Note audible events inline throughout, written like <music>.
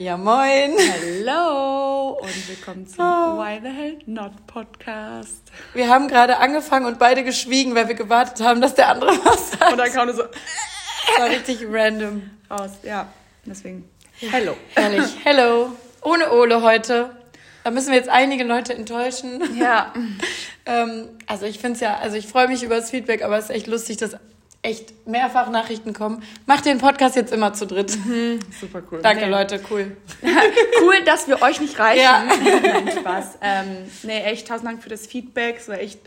Ja, moin. Hallo und willkommen zum oh. Why the Hell Not Podcast. Wir haben gerade angefangen und beide geschwiegen, weil wir gewartet haben, dass der andere <laughs> was sagt. Und dann kam nur so. Das war richtig random. Raus, ja. Deswegen. Hello. Ehrlich. <laughs> Hello. Ohne Ole heute. Da müssen wir jetzt einige Leute enttäuschen. Ja. <laughs> ähm, also ich finde es ja, also ich freue mich über das Feedback, aber es ist echt lustig, dass echt mehrfach Nachrichten kommen. Macht den Podcast jetzt immer zu dritt. Mhm, super cool. Danke, nee. Leute, cool. <laughs> cool, dass wir euch nicht reichen. Ja. <laughs> Nein, Spaß. Ähm, nee, echt tausend Dank für das Feedback. Es war echt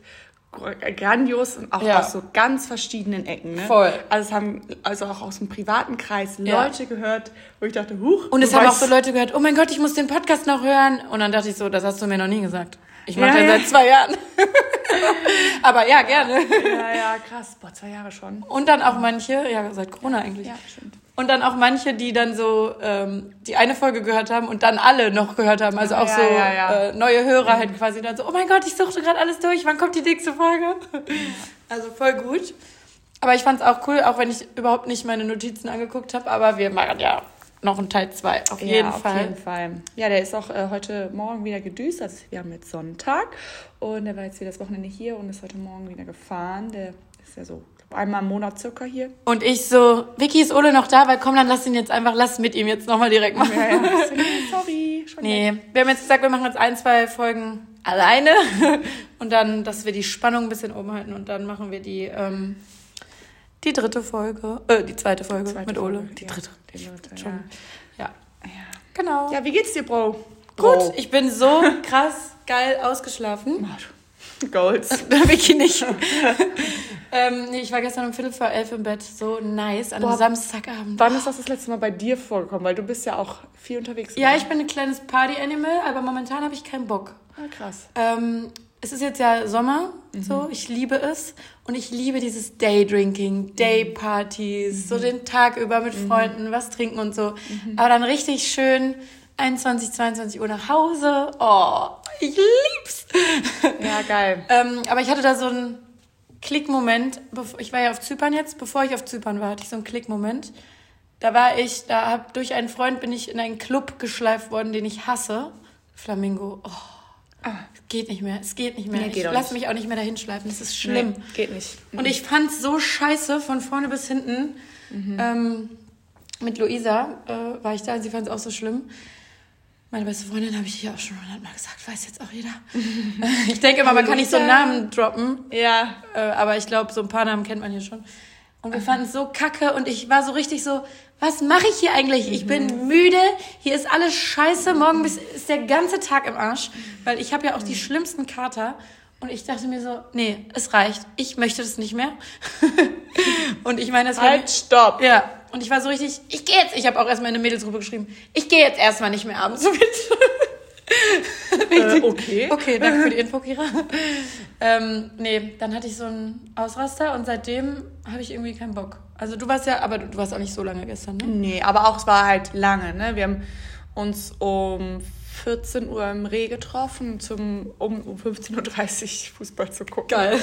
grandios und auch ja. aus so ganz verschiedenen Ecken. Ne? Voll. Also es haben also auch aus dem privaten Kreis ja. Leute gehört, wo ich dachte, huch. Und es haben auch so Leute gehört, oh mein Gott, ich muss den Podcast noch hören. Und dann dachte ich so, das hast du mir noch nie gesagt. Ich mache ja, den seit zwei Jahren. <laughs> Aber ja, gerne. Ja, ja, krass. Boah, zwei Jahre schon. Und dann auch manche, ja, seit Corona eigentlich. Ja, stimmt. Und dann auch manche, die dann so ähm, die eine Folge gehört haben und dann alle noch gehört haben. Also auch ja, so ja, ja. Äh, neue Hörer halt quasi dann so, oh mein Gott, ich suchte gerade alles durch, wann kommt die nächste Folge? <laughs> Also voll gut. Aber ich fand es auch cool, auch wenn ich überhaupt nicht meine Notizen angeguckt habe. Aber wir machen ja noch einen Teil 2, auf jeden ja, Fall. Auf jeden Fall. Ja, der ist auch äh, heute Morgen wieder gedüst. Also wir haben jetzt Sonntag und der war jetzt wieder das Wochenende hier und ist heute Morgen wieder gefahren. Der ist ja so einmal im Monat circa hier. Und ich so, Vicky, ist Ole noch da? Weil komm, dann lass ihn jetzt einfach, lass mit ihm jetzt nochmal direkt machen. Ja, ja. Sorry. Schon nee, weg. wir haben jetzt gesagt, wir machen jetzt ein, zwei Folgen alleine <laughs> und dann, dass wir die Spannung ein bisschen oben halten und dann machen wir die, ähm, die dritte Folge, äh, die zweite Folge zweite mit Ole. Folge, die ja, dritte. Die dritte, Schon. Ja. ja. Genau. Ja, wie geht's dir, Bro? Gut, Bro. ich bin so krass geil ausgeschlafen. Golds. <laughs> Vicky nicht. <laughs> ähm, nee, ich war gestern um Viertel vor elf im Bett. So nice, an einem Samstagabend. Wann ist das das letzte Mal bei dir vorgekommen? Weil du bist ja auch viel unterwegs. Ja, ich bin ein kleines Party-Animal, aber momentan habe ich keinen Bock. Ah, krass. Ähm, es ist jetzt ja Sommer, mhm. so, ich liebe es. Und ich liebe dieses Daydrinking, Daypartys, mhm. so den Tag über mit mhm. Freunden, was trinken und so. Mhm. Aber dann richtig schön 21, 22 Uhr nach Hause. Oh, ich lieb's. Ja, geil. <laughs> ähm, aber ich hatte da so einen Klickmoment. Ich war ja auf Zypern jetzt. Bevor ich auf Zypern war, hatte ich so einen Klickmoment. Da war ich, da hab, durch einen Freund bin ich in einen Club geschleift worden, den ich hasse. Flamingo. Oh. Ah. Es geht nicht mehr, es geht nicht mehr. Nee, ich lasse mich auch nicht mehr dahin schleifen, es ist schlimm. Nee, geht nicht. Und ich fand es so scheiße, von vorne bis hinten. Mhm. Ähm, mit Luisa äh, war ich da und sie fand es auch so schlimm. Meine beste Freundin habe ich ja auch schon hundertmal gesagt, weiß jetzt auch jeder. <laughs> ich denke immer, man kann nicht so einen Namen droppen. Ja. Äh, aber ich glaube, so ein paar Namen kennt man hier schon. Und wir fanden es so kacke und ich war so richtig so, was mache ich hier eigentlich? Ich bin mhm. müde, hier ist alles scheiße, morgen ist der ganze Tag im Arsch, weil ich habe ja auch die schlimmsten Kater. Und ich dachte mir so, nee, es reicht. Ich möchte das nicht mehr. <laughs> und ich meine, das war. Halt, stopp! Ja. Und ich war so richtig, ich gehe jetzt, ich habe auch erstmal in eine Mädelsgruppe geschrieben, ich gehe jetzt erstmal nicht mehr abends mit. <laughs> äh, okay. Okay, danke für die Info, Kira. ähm, nee, dann hatte ich so einen Ausraster und seitdem habe ich irgendwie keinen Bock. Also du warst ja, aber du, du warst auch nicht so lange gestern, ne? Nee, aber auch es war halt lange, ne? Wir haben uns um 14 Uhr im Reh getroffen, zum, um, um 15.30 Uhr <laughs> Fußball zu gucken. Geil.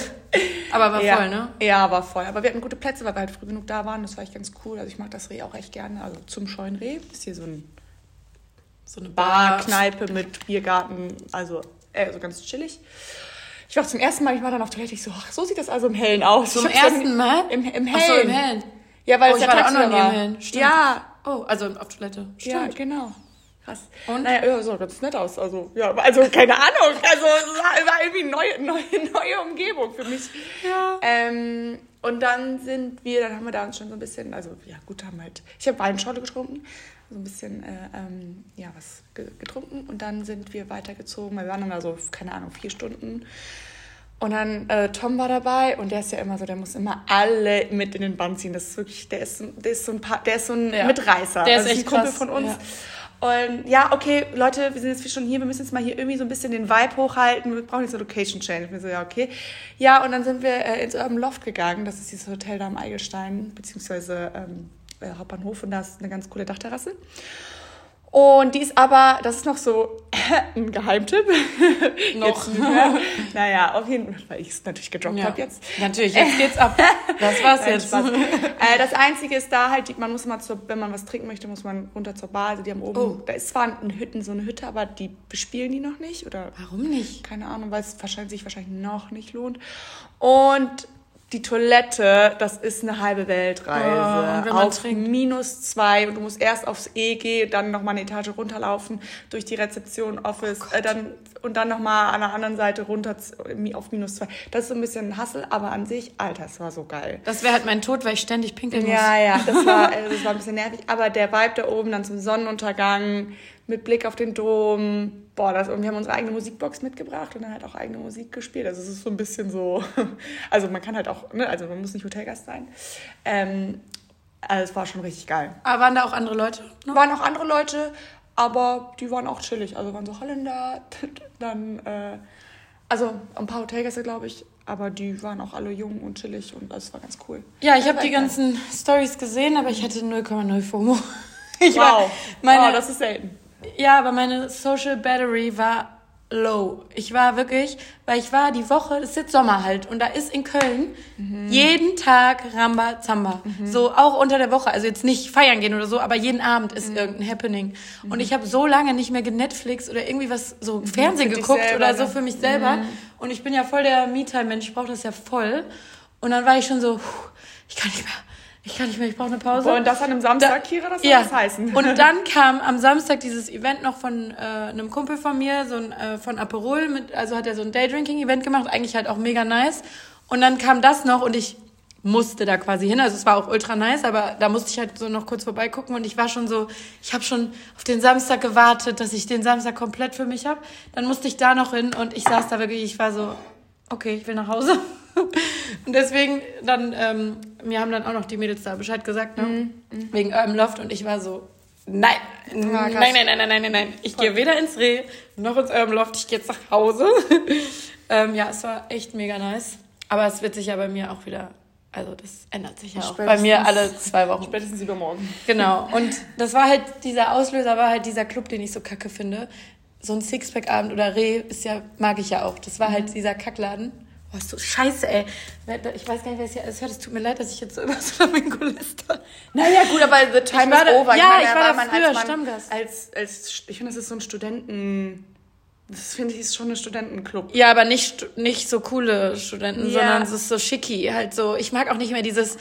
Aber war ja. voll, ne? Ja, war voll. Aber wir hatten gute Plätze, weil wir halt früh genug da waren. Das war echt ganz cool. Also ich mag das Reh auch echt gerne. Also zum scheuen Reh ist hier so ein so eine Bar, Kneipe mit Biergarten, also äh, so ganz chillig. Ich war zum ersten Mal, ich war dann auf Toilette, ich so, ach, so sieht das also im Hellen aus. Zum ersten Mal? Im, im Hellen. Ach so, im Hellen. Ja, weil oh, es ich ja war auch noch nie im Hellen. Stimmt. Ja. Oh, also auf Toilette. Stimmt. Ja, genau. Krass. Und? Naja, ja, sah ganz nett aus. Also, ja, also keine Ahnung. Also, es war, war irgendwie neue, neue, <laughs> neue Umgebung für mich. Ja. Ähm, und dann sind wir, dann haben wir da uns schon so ein bisschen, also, ja, gut, haben halt, ich habe Weinschorle getrunken, so ein bisschen, äh, ähm, ja, was getrunken und dann sind wir weitergezogen. Wir waren dann da so, keine Ahnung, vier Stunden. Und dann äh, Tom war dabei und der ist ja immer so, der muss immer alle mit in den Bann ziehen. Das ist wirklich, der ist, der ist so ein paar, der ist so ein Ja. Mitreißer. Der ist Also echt ein Kumpel krass, von uns. ja. Und ja, okay, Leute, wir sind jetzt schon hier, wir müssen jetzt mal hier irgendwie so ein bisschen den Vibe hochhalten. Wir brauchen jetzt eine Location Change. Ich mir so, ja, okay. Ja, und dann sind wir äh, ins Urban Loft gegangen. Das ist dieses Hotel da am Eigelstein, beziehungsweise ähm, äh, Hauptbahnhof und da ist eine ganz coole Dachterrasse. Und die ist aber, das ist noch so <laughs> ein Geheimtipp. Noch. Jetzt, ja, naja, auf jeden Fall, weil ich es natürlich gedroppt Ja. habe jetzt. Natürlich, jetzt geht's ab. <laughs> Das war's Nein, jetzt. Äh, das Einzige ist da halt, man muss mal zur, wenn man was trinken möchte, muss man runter zur Bar. Also die haben oben, Oh. da ist zwar ein Hütten, so eine Hütte, aber die bespielen die noch nicht oder Warum nicht? keine Ahnung, weil es wahrscheinlich, sich wahrscheinlich noch nicht lohnt. Und die Toilette, das ist eine halbe Oh, Weltreise. und wenn man auf trinkt? minus zwei und du musst erst aufs EG, dann nochmal eine Etage runterlaufen, durch die Rezeption, Office, Oh äh, dann, und dann nochmal an der anderen Seite runter auf minus zwei. Das ist so ein bisschen ein Hassel, aber an sich, Alter, es war so geil. Das wäre halt mein Tod, weil ich ständig pinkeln muss. Ja, ja, das war, <laughs> äh, das war ein bisschen nervig. Aber der Vibe da oben dann zum Sonnenuntergang mit Blick auf den Dom. Boah, das, und wir haben unsere eigene Musikbox mitgebracht und dann halt auch eigene Musik gespielt. Also es ist so ein bisschen so, <laughs> also man kann halt auch, ne, also man muss nicht Hotelgast sein. Ähm, also es war schon richtig geil. Aber waren da auch andere Leute? Ne? Waren auch andere Leute, aber die waren auch chillig. Also waren so Holländer, <laughs> dann, äh, also ein paar Hotelgäste, glaube ich. Aber die waren auch alle jung und chillig und das war ganz cool. Ja, ich habe war die geil. ganzen Stories gesehen, aber ich hatte 0,0 FOMO. <laughs> Ich Wow, meine, oh, das ist selten. Ja, aber meine Social Battery war low. Ich war wirklich, weil ich war die Woche, es ist jetzt Sommer halt, und da ist in Köln jeden Tag Ramba Zamba. So auch unter der Woche, also jetzt nicht feiern gehen oder so, aber jeden Abend ist irgendein Happening. Und ich habe so lange nicht mehr genetflix oder irgendwie was, so Fernsehen für dich geguckt selber, oder so ne? für mich selber. Und ich bin ja voll der Me-Time-Mensch, ich brauche das ja voll. Und dann war ich schon so, ich kann nicht mehr, ich kann nicht mehr, ich brauche eine Pause. Und das an einem Samstag, Kira, das soll Ja. was heißen. Und <laughs> dann kam am Samstag dieses Event noch von äh, einem Kumpel von mir, so ein, äh, von Aperol, mit, also hat er so ein Daydrinking-Event gemacht, eigentlich halt auch mega nice. Und dann kam das noch und ich musste da quasi hin. Also es war auch ultra nice, aber da musste ich halt so noch kurz vorbeigucken und ich war schon so, ich habe schon auf den Samstag gewartet, dass ich den Samstag komplett für mich habe. Dann musste ich da noch hin und ich saß da wirklich, ich war so, okay, ich will nach Hause. <laughs> Und deswegen dann, ähm, mir haben dann auch noch die Mädels da Bescheid gesagt, ne? Wegen Urban Loft und ich war so, nein, nein, nein, nein, nein, nein, nein, nein. Ich gehe weder ins Reh noch ins Urban Loft, ich gehe jetzt nach Hause. <laughs> ähm, ja, es war echt mega nice. Aber es wird sich ja bei mir auch wieder, also das ändert sich ja auch bei mir alle zwei Wochen. Spätestens übermorgen. Genau. Und das war halt, dieser Auslöser war halt dieser Club, den ich so kacke finde. So ein Sixpack-Abend oder Reh ist ja, mag ich ja auch. Das war halt dieser Kackladen. Boah, ist so scheiße, ey. Ich weiß gar nicht, wer es hier alles hört. Es tut mir leid, dass ich jetzt so über Flamingo läster. Naja, gut, aber the time Ich war is over. ja, meine, ich war man früher als, Stammgast. als, als Ich finde, das ist so ein Studenten... Das finde ich ist schon ein Studentenclub. Ja, aber nicht, nicht so coole Studenten, Ja. sondern es ist so schicki. Halt so, ich mag auch nicht mehr dieses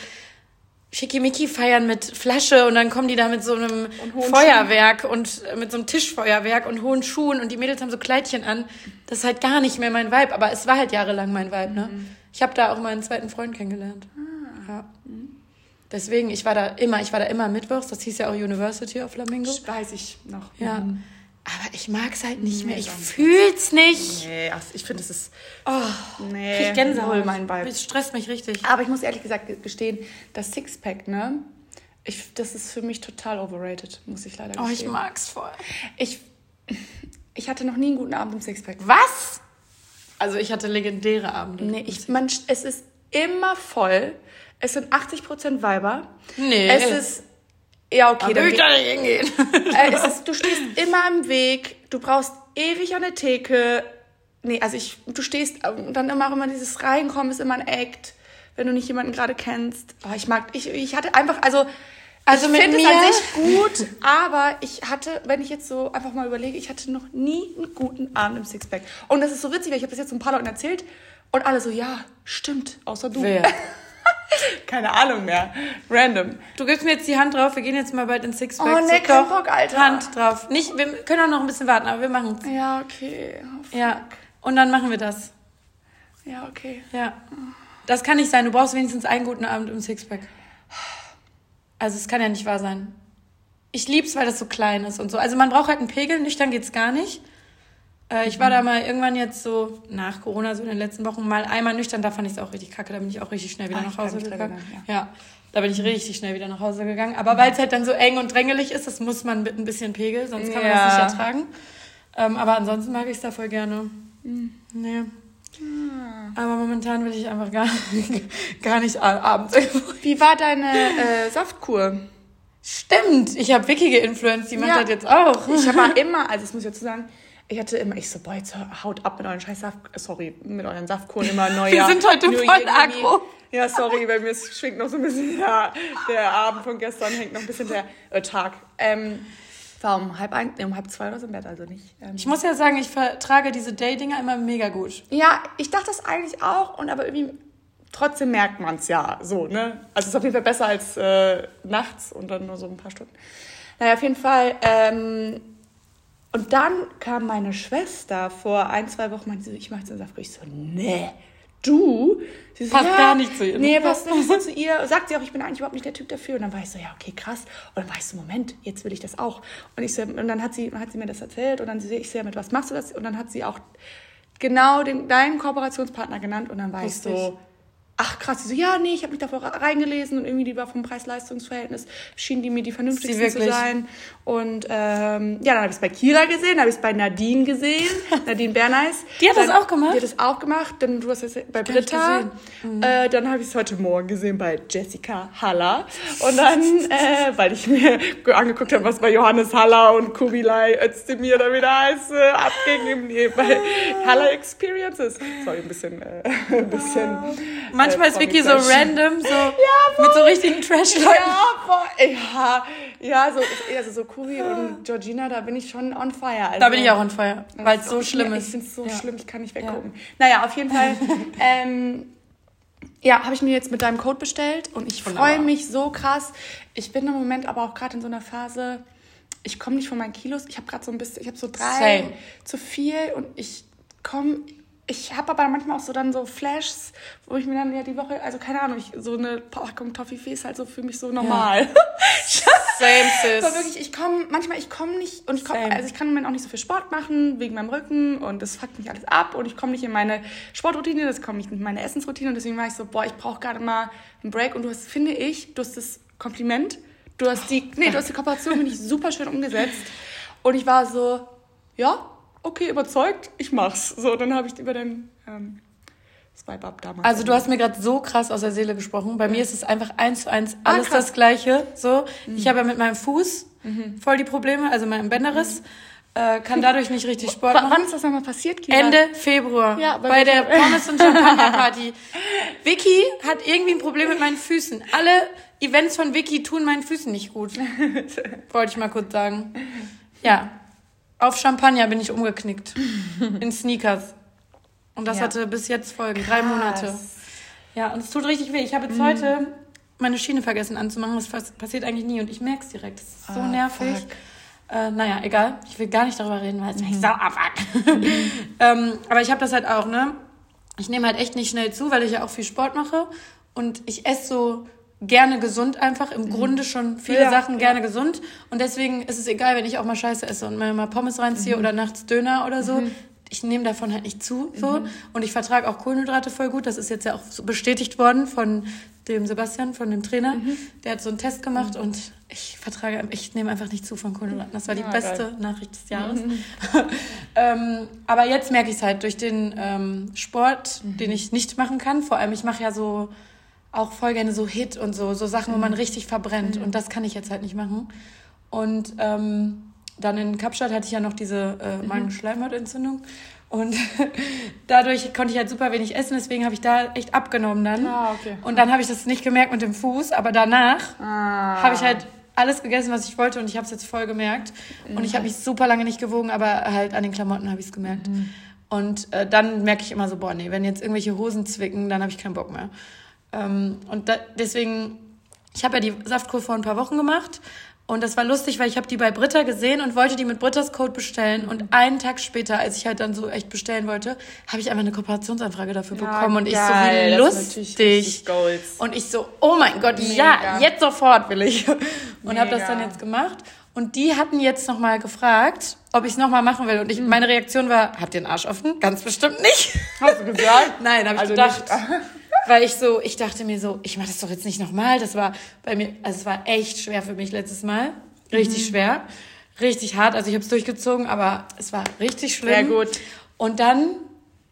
Schickimicki feiern mit Flasche und dann kommen die da mit so einem Und Feuerwerk und äh, mit so einem Tischfeuerwerk und hohen Schuhen und die Mädels haben so Kleidchen an. Das ist halt gar nicht mehr mein Vibe, aber es war halt jahrelang mein Vibe, ne? Ich habe da auch meinen zweiten Freund kennengelernt. Ja. Deswegen, ich war da immer, ich war da immer mittwochs, das hieß ja auch University of Flamingo. Weiß ich noch. Ja. Aber ich mag's halt nicht mehr. Nee, Ich gar nicht. fühl's nicht. Nee, ach, ich finde, es ist... Oh, Nee, krieg Gänsehaut. mein Vibe. Das stresst mich richtig. Aber ich muss ehrlich gesagt gestehen, das Sixpack, ne? Ich, das ist für mich total overrated, muss ich leider Oh, ich gestehen. mag's voll. ich, ich hatte noch nie einen guten Abend im Sixpack. Was? Also ich hatte legendäre Abende. Nee, ich, man, es ist immer voll. Es sind 80% Weiber. Nee. Es ist. Ja, okay. da dann will ich da nicht hingehen. <laughs> äh, es ist, du stehst immer im Weg. Du brauchst ewig an der Theke. Nee, also ich, du stehst und dann immer immer dieses Reinkommen ist immer ein Act, wenn du nicht jemanden gerade kennst. Oh, ich mag, ich, ich hatte einfach, also. Also ich mit finde es an sich gut, <laughs> aber ich hatte, wenn ich jetzt so einfach mal überlege, ich hatte noch nie einen guten Abend im Sixpack. Und das ist so witzig, weil ich habe das jetzt so ein paar Leuten erzählt und alle so, ja, stimmt, außer du. Wer? <laughs> <laughs> Keine Ahnung mehr. Random. Du gibst mir jetzt die Hand drauf, wir gehen jetzt mal bald ins Sixpack. Oh, nee, kein Bock, Alter. Hand drauf. Nicht, wir können auch noch ein bisschen warten, aber wir machen's. Ja, okay. Oh. Ja. Und dann machen wir das. Ja, okay. Ja. Das kann nicht sein. Du brauchst wenigstens einen guten Abend im Sixpack. Also es kann ja nicht wahr sein. Ich lieb's, weil das so klein ist und so. Also man braucht halt einen Pegel, nüchtern geht's gar nicht. Äh, ich war da mal irgendwann jetzt so nach Corona, so in den letzten Wochen, mal einmal nüchtern. Da fand ich es auch richtig kacke. Da bin ich auch richtig schnell wieder Ah, nach Hause dran gegangen. erinnern, Ja. da bin ich richtig schnell wieder nach Hause gegangen. Aber weil es halt dann so eng und drängelig ist, das muss man mit ein bisschen Pegel, sonst kann man Ja. das nicht ertragen. Ähm, aber ansonsten mag ich es da voll gerne. Nee. Aber momentan will ich einfach gar, <laughs> gar nicht abends irgendwo. Wie war deine äh, Saftkur? Stimmt, ich habe Vicky geinfluenced, die macht Ja. das jetzt auch. Ich habe <laughs> immer, also das muss ich dazu sagen, ich hatte immer, ich so, boah, jetzt haut ab mit euren scheiß Saft, sorry, mit euren Saftkuren immer <laughs> neu. Wir sind heute voll aggro. Ja, sorry, bei mir schwingt noch so ein bisschen der, der Abend von gestern, hängt noch ein bisschen der äh, Tag. Ähm, war um halb ein, nee, um halb zwei oder so im Bett, also nicht. Ähm, Ich muss ja sagen, ich vertrage diese Day-Dinger immer mega gut. ja, ich dachte das eigentlich auch, und aber irgendwie trotzdem merkt man es ja so, ne? Also es ist auf jeden Fall besser als äh, nachts und dann nur so ein paar Stunden. Naja, auf jeden Fall. Ähm, und dann kam meine Schwester vor ein, zwei Wochen, meinte ich mache jetzt einen Saftkuchen. Ich so, nee, du? Sie so, Passt gar nicht zu ihr, ne? Nee, passt nicht so zu ihr. Sagt sie auch, ich bin eigentlich überhaupt nicht der Typ dafür. Und dann war ich so, ja, okay, krass. Und dann war ich so, Moment, jetzt will ich das auch. Und, ich so, und dann hat sie, hat sie mir das erzählt und dann sie, ich so, ja, mit was machst du das? Und dann hat sie auch genau den, deinen Kooperationspartner genannt und dann war Lustig. ich so, ach krass, sie so, ja, nee, ich habe mich davor reingelesen und irgendwie die war vom Preis-Leistungs-Verhältnis, schien die mir die vernünftigste zu sein. Und ähm, ja, dann habe ich es bei Kira gesehen, dann habe ich es bei Nadine gesehen, <laughs> Nadine Berneis. Die hat das Dann- auch gemacht? Die hat das auch gemacht, dann du hast es bei nicht Britta. gesehen. Äh, dann habe ich es heute Morgen gesehen bei Jessica Haller. Und dann, äh, weil ich mir <laughs> angeguckt habe, was bei Johannes Haller und Kubilai Özdemir da wieder heißt, äh, abging im, nee, bei Haller Experiences. Sorry, ein bisschen, äh, <laughs> ein bisschen. Manchmal ist Vicky so random, so mit so richtigen Trash-Leuten. Ja, ja, ja, so, also so Kubi und Georgina, da bin ich schon on fire. Also, Da bin ich auch on fire, weil es so ich- schlimm Ich ist. finde es so Ja. schlimm, ich kann nicht weggucken. Naja, auf jeden Fall. <laughs> ähm, ja, habe ich mir jetzt mit deinem Code bestellt und ich freue mich so krass. Ich bin im Moment aber auch gerade in so einer Phase, ich komme nicht von meinen Kilos. Ich habe gerade so ein bisschen, ich habe so drei Same. zu viel und ich komme. Ich habe aber manchmal auch so dann so Flashs, wo ich mir dann ja die Woche, also keine Ahnung, ich, so eine Packung Toffifee ist halt so für mich so normal. <laughs> Same, sis. Aber wirklich, ich komme, manchmal, ich komme nicht, und ich komme, Same. also ich kann im Moment auch nicht so viel Sport machen, wegen meinem Rücken, und das fuckt mich alles ab, und ich komme nicht in meine Sportroutine, das komme nicht in meine Essensroutine, und deswegen war ich so, boah, ich brauche gerade mal einen Break, und du hast, finde ich, du hast das Kompliment, du hast die, nee, du hast die Kooperation, finde ich, super schön umgesetzt, und ich war so, ja, okay, überzeugt, ich mach's. So, dann habe ich über den, ähm, Swipe-Up damals. Also du hast mir gerade so krass aus der Seele gesprochen. Bei mir ist es einfach eins zu eins alles Ah, das Gleiche. So, ich habe ja mit meinem Fuß voll die Probleme, also meinem Bänderriss, äh, kann dadurch nicht richtig Sport W machen. wann ist das nochmal passiert, Kira? Ende Februar Ja, bei bei der. <laughs> Pommes und Champagner Party. Vicky hat irgendwie ein Problem mit meinen Füßen. Alle Events von Vicky tun meinen Füßen nicht gut. <laughs> Wollte ich mal kurz sagen. Ja, auf Champagner bin ich umgeknickt in Sneakers. Und das Ja. hatte bis jetzt Folgen, drei Krass. Mhm. Monate. Ja, und es tut richtig weh. Ich habe jetzt heute meine Schiene vergessen anzumachen. Das pass- passiert eigentlich nie und ich merke es direkt. Das ist so Ah, nervig. fuck. Äh, naja, egal. Ich will gar nicht darüber reden, weil es mich sau abfuckt. <laughs> ähm, aber ich habe das halt auch, ne? Ich nehme halt echt nicht schnell zu, weil ich ja auch viel Sport mache. Und ich esse so gerne gesund einfach. Im Grunde schon viele Mhm. Ja, Sachen ja. gerne gesund. Und deswegen ist es egal, wenn ich auch mal Scheiße esse und mir mal Pommes reinziehe Mhm. oder nachts Döner oder so. Ich nehme davon halt nicht zu. So. Mhm. Und ich vertrage auch Kohlenhydrate voll gut. Das ist jetzt ja auch so bestätigt worden von dem Sebastian, von dem Trainer. Mhm. Der hat so einen Test gemacht und ich vertrage, ich nehme einfach nicht zu von Kohlenhydraten. Das war die beste geil. Nachricht des Jahres. <laughs> ähm, aber jetzt merke ich es halt durch den ähm, Sport, den ich nicht machen kann. Vor allem, ich mache ja so auch voll gerne so Hit und so, so Sachen, wo man richtig verbrennt. Und das kann ich jetzt halt nicht machen. Und ähm, dann in Kapstadt hatte ich ja noch diese äh, Magenschleimhautentzündung. Und <laughs> dadurch konnte ich halt super wenig essen, deswegen habe ich da echt abgenommen dann. Ah, okay. Und dann habe ich das nicht gemerkt mit dem Fuß, aber danach Ah. habe ich halt alles gegessen, was ich wollte und ich habe es jetzt voll gemerkt. Und ich habe mich super lange nicht gewogen, aber halt an den Klamotten habe ich es gemerkt. Und äh, dann merke ich immer so, boah, nee, wenn jetzt irgendwelche Hosen zwicken, dann habe ich keinen Bock mehr. Ähm, und da, deswegen, ich habe ja die Saftkur vor ein paar Wochen gemacht und das war lustig, weil ich habe die bei Britta gesehen und wollte die mit Brittas Code bestellen und einen Tag später, als ich halt dann so echt bestellen wollte, habe ich einfach eine Kooperationsanfrage dafür Ja, bekommen und ich so, geil, wie lustig. Und ich so, oh mein Gott, ja, Mega. jetzt sofort will ich. Und habe das dann jetzt gemacht. Und die hatten jetzt nochmal gefragt, ob ich es nochmal machen will. Und ich, meine Reaktion war, habt ihr den Arsch offen? Ganz bestimmt nicht. Hast du gesagt? <laughs> Nein, habe ich Also gedacht. nicht. <laughs> Weil ich so, ich dachte mir so, ich mache das doch jetzt nicht nochmal. Das war bei mir, also es war echt schwer für mich letztes Mal. Richtig Mhm. schwer. Richtig hart. Also ich habe es durchgezogen, aber es war richtig schlimm. Sehr gut. Und dann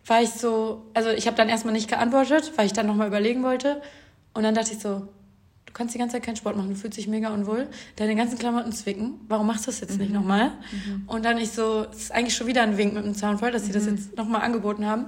war ich so, also ich habe dann erstmal nicht geantwortet, weil ich dann nochmal überlegen wollte. Und dann dachte ich so, du kannst die ganze Zeit keinen Sport machen, du fühlst dich mega unwohl, deine ganzen Klamotten zwicken, warum machst du das jetzt nicht nochmal? Und dann ich so, es ist eigentlich schon wieder ein Wink mit dem Zaunfall, dass sie das jetzt nochmal angeboten haben.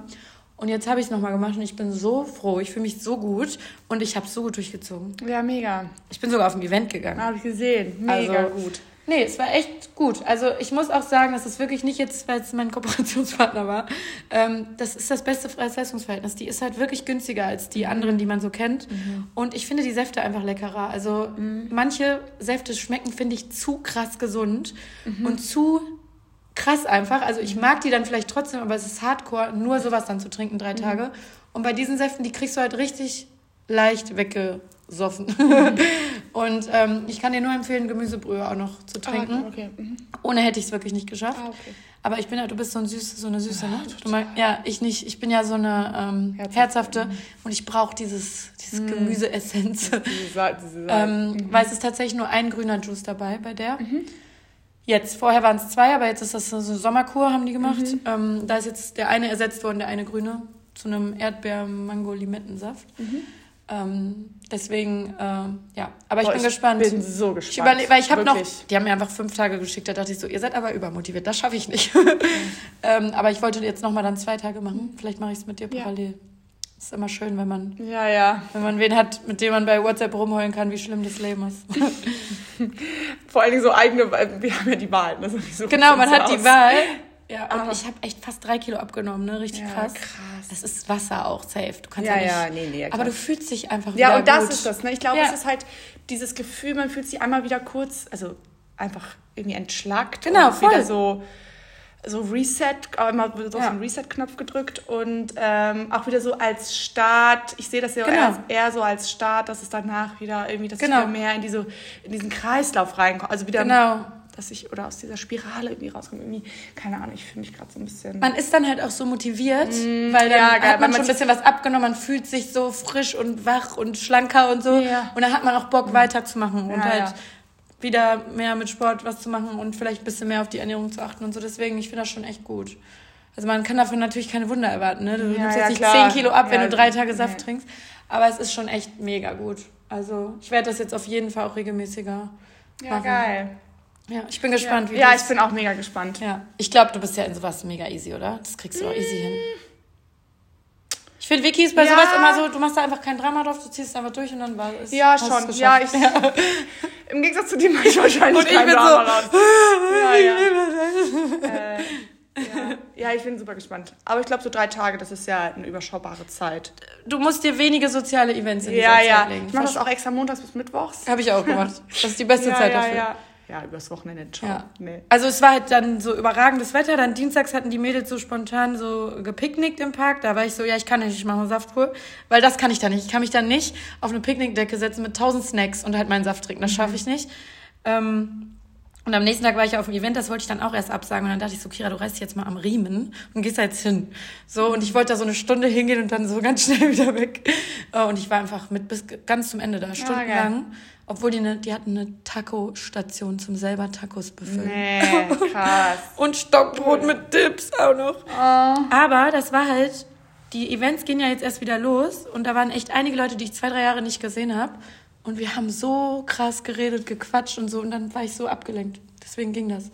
Und jetzt habe ich es nochmal gemacht und ich bin so froh, ich fühle mich so gut und ich habe es so gut durchgezogen. Ja, mega. Ich bin sogar auf ein Event gegangen. Habe ich gesehen. Mega Also, gut. Nee, es war echt gut. Also ich muss auch sagen, das ist wirklich nicht jetzt, weil es mein Kooperationspartner war. Ähm, das ist das beste Preis-Leistungsverhältnis. Die ist halt wirklich günstiger als die anderen, die man so kennt. Und ich finde die Säfte einfach leckerer. Also manche Säfte schmecken, finde ich, zu krass gesund und zu krass einfach. Also ich mag die dann vielleicht trotzdem, aber es ist hardcore, nur sowas dann zu trinken, drei Tage. Und bei diesen Säften, die kriegst du halt richtig leicht weggesoffen. <laughs> und ähm, ich kann dir nur empfehlen, Gemüsebrühe auch noch zu trinken. Ah, okay. Mhm. Ohne hätte ich es wirklich nicht geschafft. Ah, okay. Aber ich bin ja, du bist so, ein süß, so eine Süße, ne? Du mag, ja, ich nicht. Ich bin ja so eine ähm, Herzhafte. herzhafte und ich brauche dieses, dieses Gemüseessenz. Diese diese <laughs> Ähm, Weil es ist tatsächlich nur ein grüner Juice dabei bei der. Jetzt, vorher waren es zwei, aber jetzt ist das so eine Sommerkur, haben die gemacht. Ähm, da ist jetzt der eine ersetzt worden, der eine grüne, zu einem Erdbeer-Mango-Limettensaft. Ähm, deswegen, ähm, ja. Aber ich Boah, bin ich gespannt. bin so gespannt. Ich weil ich habe noch, die haben mir einfach fünf Tage geschickt, da dachte ich so, ihr seid aber übermotiviert, das schaffe ich nicht. <laughs> ähm, aber ich wollte jetzt nochmal dann zwei Tage machen. Vielleicht mache ich es mit dir Ja. Ist immer schön, wenn man Ja, ja. wenn man wen hat, mit dem man bei WhatsApp rumheulen kann, wie schlimm das Leben ist. <laughs> Vor allen Dingen so eigene, wir haben ja die Wahl. Ne? So, genau, man hat die aus. Wahl. <laughs> Ja, und Aber- ich habe echt fast drei Kilo abgenommen, ne? Richtig Ja, krass. krass. Das ist Wasser auch safe. Du kannst ja, Ja, nicht. ja, nee, nee, ja, aber du fühlst dich einfach Ja, wieder und das gut. ist das. Ne? Ich glaube, Ja. es ist halt dieses Gefühl, man fühlt sich einmal wieder kurz, also einfach irgendwie entschlackt. Genau, und voll. wieder so, so Reset, einmal so auf Ja. Reset-Knopf gedrückt und ähm, auch wieder so als Start. Ich sehe das ja Genau. eher, eher so als Start, dass es danach wieder irgendwie, dass Genau. ich wieder mehr in, diese, in diesen Kreislauf reinkomme. Also wieder, Genau. dass ich, oder aus dieser Spirale irgendwie rauskomme. Irgendwie, keine Ahnung, ich fühle mich gerade so ein bisschen. Man ist dann halt auch so motiviert, weil dann ja, hat man weil schon man ein bisschen was abgenommen, man fühlt sich so frisch und wach und schlanker und so. Ja. Und dann hat man auch Bock weiterzumachen und halt. Wieder mehr mit Sport was zu machen und vielleicht ein bisschen mehr auf die Ernährung zu achten und so. Deswegen, ich finde das schon echt gut. Also man kann davon natürlich keine Wunder erwarten. Ne? Du Ja, nimmst ja, jetzt nicht klar. 10 Kilo ab, wenn Ja, du drei Tage Saft nee. trinkst. Aber es ist schon echt mega gut. Also ich werde das jetzt auf jeden Fall auch regelmäßiger ja, machen. geil. Ja, ich bin gespannt, wie Ja, ich bin auch mega gespannt. ja, ich glaube, du bist ja in sowas mega easy, oder? Das kriegst du auch easy hin. Ich finde, Vicky ist bei Ja. sowas immer so, du machst da einfach kein Drama drauf, du ziehst es einfach durch und dann war es. Ja, es schon. geschafft. Ja, ich. <laughs> Im Gegensatz zu dir mache ich wahrscheinlich Und ich kein bin Drama <laughs> so- raus. Ja, ja. äh, ja. ja, ich bin super gespannt. Aber ich glaube, so drei Tage, das ist ja eine überschaubare Zeit. Du musst dir wenige soziale Events in dieser Ja, Zeit ja. legen. Ich mache das auch extra montags bis mittwochs. Habe ich auch gemacht. Das ist die beste ja, Zeit ja, dafür. ja. Ja, übers Wochenende. Ciao. Ja. Nee. Also es war halt dann so überragendes Wetter. Dann dienstags hatten die Mädels so spontan so gepicknickt im Park. Da war ich so, ja, ich kann nicht, ich mache eine Saftkur. Weil das kann ich dann nicht. Ich kann mich dann nicht auf eine Picknickdecke setzen mit tausend Snacks und halt meinen Saft trinken. Das schaffe ich nicht. Ähm, und am nächsten Tag war ich auf dem Event, das wollte ich dann auch erst absagen. Und dann dachte ich so, Kira, du reißt jetzt mal am Riemen und gehst da jetzt hin. So, und ich wollte da so eine Stunde hingehen und dann so <laughs> ganz schnell wieder weg. Äh, Und ich war einfach mit bis ganz zum Ende da, stundenlang. Obwohl die, eine, die hatten eine Taco-Station zum selber Tacos befüllen. Nee, <laughs> krass. Und Stockbrot mit Dips auch noch. Aber das war halt, die Events gehen ja jetzt erst wieder los und da waren echt einige Leute, die ich zwei, drei Jahre nicht gesehen habe. Und wir haben so krass geredet, gequatscht und so und dann war ich so abgelenkt. Deswegen ging das.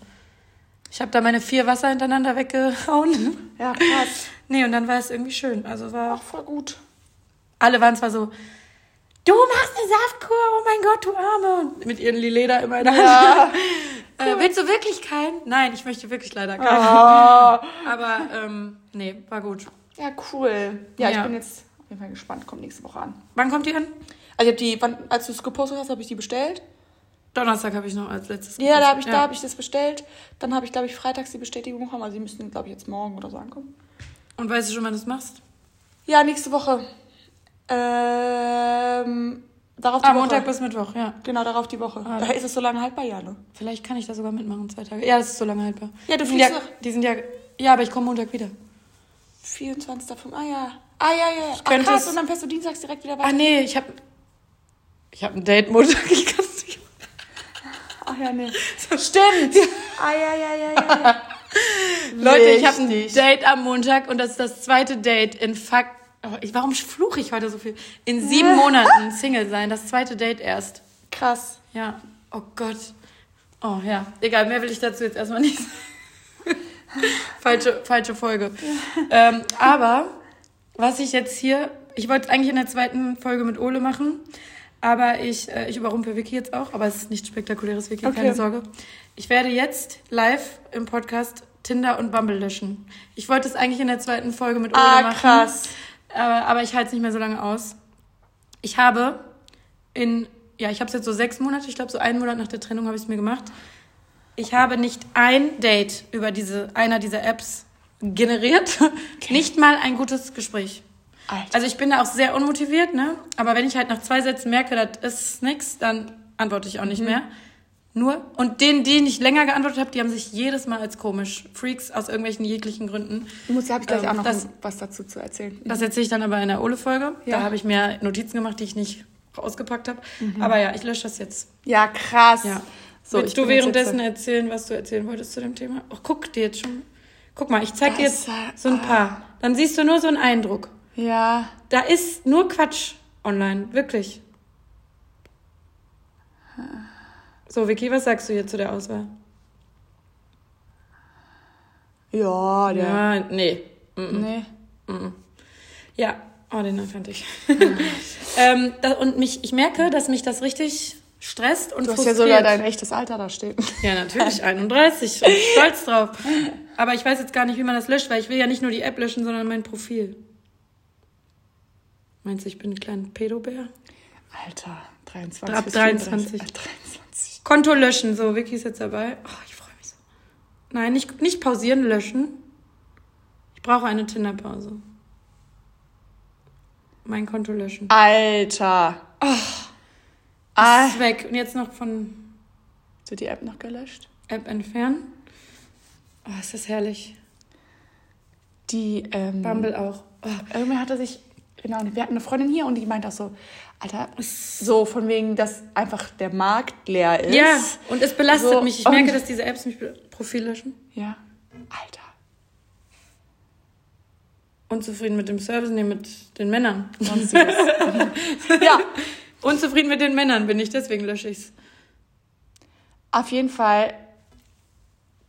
Ich habe da meine vier Wasser hintereinander weggehauen. Ja, krass. <laughs> nee, und dann war es irgendwie schön. Also war Auch voll gut. alle waren zwar so, du machst eine Saftkur, oh mein Gott, du Arme. Und mit ihren Lileda immer in der Hand. <laughs> äh, willst du wirklich keinen? Nein, ich möchte wirklich leider keinen. Ah. <laughs> Aber ähm, nee, war gut. Ja, cool. Ja, ich Ja. bin jetzt auf jeden Fall gespannt. Kommt nächste Woche an. Wann kommt die an? Also ich habe die, wann, als du es gepostet hast, habe ich die bestellt. Donnerstag habe ich noch als letztes. Ja, da habe ich, ja. da habe ich das bestellt. Dann habe ich, glaube ich, freitags die Bestätigung bekommen. Also die müssten, glaube ich, jetzt morgen oder so ankommen. Und weißt du schon, wann du es machst? Ja, nächste Woche. Ähm, darauf die Ah, Woche. Montag bis Mittwoch, ja. Genau, darauf die Woche. Ah. Äh, Ist es so lange haltbar, ja, ne? Vielleicht kann ich da sogar mitmachen, zwei Tage. Ja, das ist so lange haltbar. Ja, du ja, fliegst doch- Die sind ja, ja, aber ich komme Montag wieder. 24. Ah ja. Ah ja, ja. ja. Ach, könnte krass, es- und dann fährst du dienstags direkt wieder weiter. Ah, nee, ich habe ich hab ein Date Montag. <laughs> Ich kann es nicht. Ach ja, nee. <laughs> Stimmt. Ah ja, ja, ja, ja. ja. <laughs> Leute, ich habe ein. Date am Montag und das ist das zweite Date in fuck Oh, ich, warum fluche ich heute so viel? In sieben Monaten Single sein, das zweite Date erst. Krass. Ja. Oh Gott. Oh ja. Egal, mehr will ich dazu jetzt erstmal nicht sagen. <laughs> falsche, falsche Folge. Ähm, aber was ich jetzt hier, ich wollte es eigentlich in der zweiten Folge mit Ole machen, aber ich, äh, ich überrumpel Vicky jetzt auch, aber es ist nichts spektakuläres, Vicky, Okay. keine Sorge. Ich werde jetzt live im Podcast Tinder und Bumble löschen. Ich wollte es eigentlich in der zweiten Folge mit Ole Ah, machen. krass. Aber, aber ich halte es nicht mehr so lange aus. Ich habe in, ja, ich habe es jetzt so sechs Monate, ich glaube so einen Monat nach der Trennung habe ich es mir gemacht. Ich habe nicht ein Date über diese, einer dieser Apps generiert. Nicht mal ein gutes Gespräch. Alter. Also ich bin da auch sehr unmotiviert, ne? Aber wenn ich halt nach zwei Sätzen merke, das ist nix, dann antworte ich auch nicht mehr. Nur. Und denen, denen ich länger geantwortet habe, die haben sich jedes Mal als komisch. Freaks aus irgendwelchen jeglichen Gründen. Muss, habe ich gleich Ähm, auch noch das- was dazu zu erzählen. Das erzähle ich dann aber in der Ole-Folge. Ja. Da habe ich mir Notizen gemacht, die ich nicht rausgepackt habe. Aber ja, ich lösche das jetzt. Ja, krass. Ja. So, Willst ich du währenddessen erzählen, was du erzählen wolltest zu dem Thema? Ach, guck dir jetzt schon. Guck mal, ich zeig dir jetzt so ein paar. Dann siehst du nur so einen Eindruck. Ja. Da ist nur Quatsch online, wirklich. So, Vicky, was sagst du hier zu der Auswahl? Ja, der. Ja, nee. Mm, Nee. Ja, oh, den fand ich. <laughs> <laughs> ähm, da, und mich, ich merke, dass mich das richtig stresst und Du hast ja frustriert. sogar dein echtes Alter da stehen. Ja, natürlich, <laughs> 31. Ich bin stolz drauf. Aber ich weiß jetzt gar nicht, wie man das löscht, weil ich will ja nicht nur die App löschen, sondern mein Profil. Meinst du, ich bin ein kleiner Pädobär? Alter, 23. Ab bis 23. 34. 23. Konto löschen, so, Vicky ist jetzt dabei. Oh, ich freue mich so. Nein, nicht, nicht pausieren, löschen. Ich brauche eine Tinderpause. Mein Konto löschen. Alter. Das Ah. ist weg. Und jetzt noch von Hast du die App noch gelöscht? App entfernen. Oh, ist das herrlich. Die, ähm. Bumble auch. Oh, Irgendwer hatte sich, genau, wir hatten eine Freundin hier und die meinte auch so, Alter, so von wegen, dass einfach der Markt leer ist. Ja, und es belastet So, mich. Ich merke, dass diese Apps mich Profil löschen. Ja. Alter. Unzufrieden mit dem Service, nee, mit den Männern. Sonstiges. <laughs> ja, Unzufrieden mit den Männern bin ich, deswegen lösche ich's. auf jeden Fall.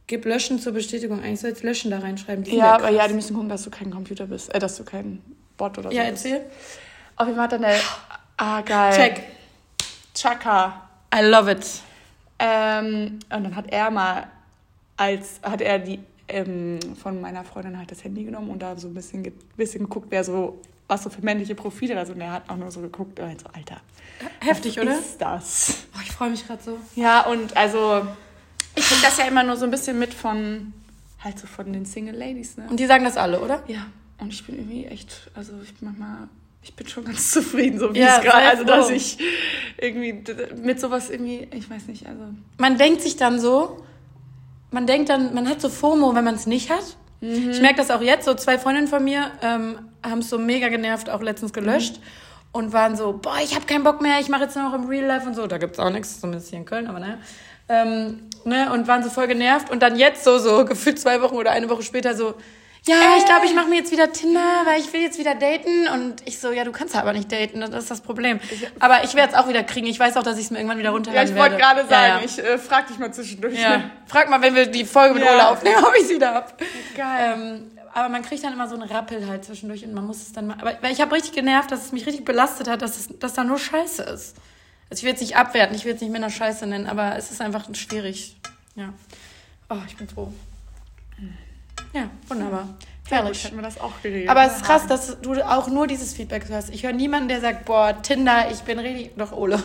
Gib Löschen zur Bestätigung. Eigentlich soll jetzt Löschen da reinschreiben. Ja, aber ja, die müssen gucken, dass du kein Computer bist, äh, dass du kein Bot oder so Ja, erzähl. Auf jeden Fall hat er eine. Ah, geil. Check. Chaka. I love it. Ähm, und dann hat er mal, als hat er die ähm, von meiner Freundin halt das Handy genommen und da so ein bisschen, ge bisschen geguckt, wer so, was so für männliche Profile da sind. Und er hat auch nur so geguckt und halt so, Alter. Heftig, was oder? ist das? Oh, ich freue mich gerade so. Ja, und also, ich krieg das ja immer nur so ein bisschen mit von, halt so von den Single Ladies, ne? Und die sagen das alle, oder? Ja, und ich bin irgendwie echt, also ich bin manchmal, ich bin schon ganz <laughs> zufrieden, so wie Ja, es gerade, also dass ich irgendwie mit sowas irgendwie, ich weiß nicht, also. Man denkt sich dann so, man denkt dann, man hat so FOMO, wenn man es nicht hat. Ich merke das auch jetzt. So zwei Freundinnen von mir ähm, haben es so mega genervt, auch letztens gelöscht. Und waren so, boah, ich habe keinen Bock mehr, ich mache jetzt nur noch im Real Life und so. Da gibt's auch nichts, zumindest hier in Köln, aber naja. Ähm, ne, und waren so voll genervt. Und dann jetzt so, so <laughs> gefühlt zwei Wochen oder eine Woche später so, ja, ich glaube, ich mache mir jetzt wieder Tinder, weil ich will jetzt wieder daten. Und ich so, ja, du kannst aber nicht daten, das ist das Problem. Aber ich werde es auch wieder kriegen. Ich weiß auch, dass ich es mir irgendwann wieder runterladen Ja, ich werde. wollte gerade sagen, Ja, ja. ich äh, frag dich mal zwischendurch. Ja, Ne? frag mal, wenn wir die Folge mit Ja. Ola aufnehmen, ob ich sie da hab. Geil. Ähm, aber man kriegt dann immer so einen Rappel halt zwischendurch und man muss es dann mal. Aber ich habe richtig genervt, dass es mich richtig belastet hat, dass, es, dass da nur Scheiße ist. Also ich will jetzt nicht abwerten, ich will jetzt nicht Männer Scheiße nennen, aber es ist einfach schwierig. Ja. Oh, ich bin froh. Ja, wunderbar. Herrlich. Hätten wir das auch geregelt. Aber es ist krass, dass du auch nur dieses Feedback hörst. Ich höre niemanden, der sagt, boah, Tinder, ich bin richtig. Doch, Ole.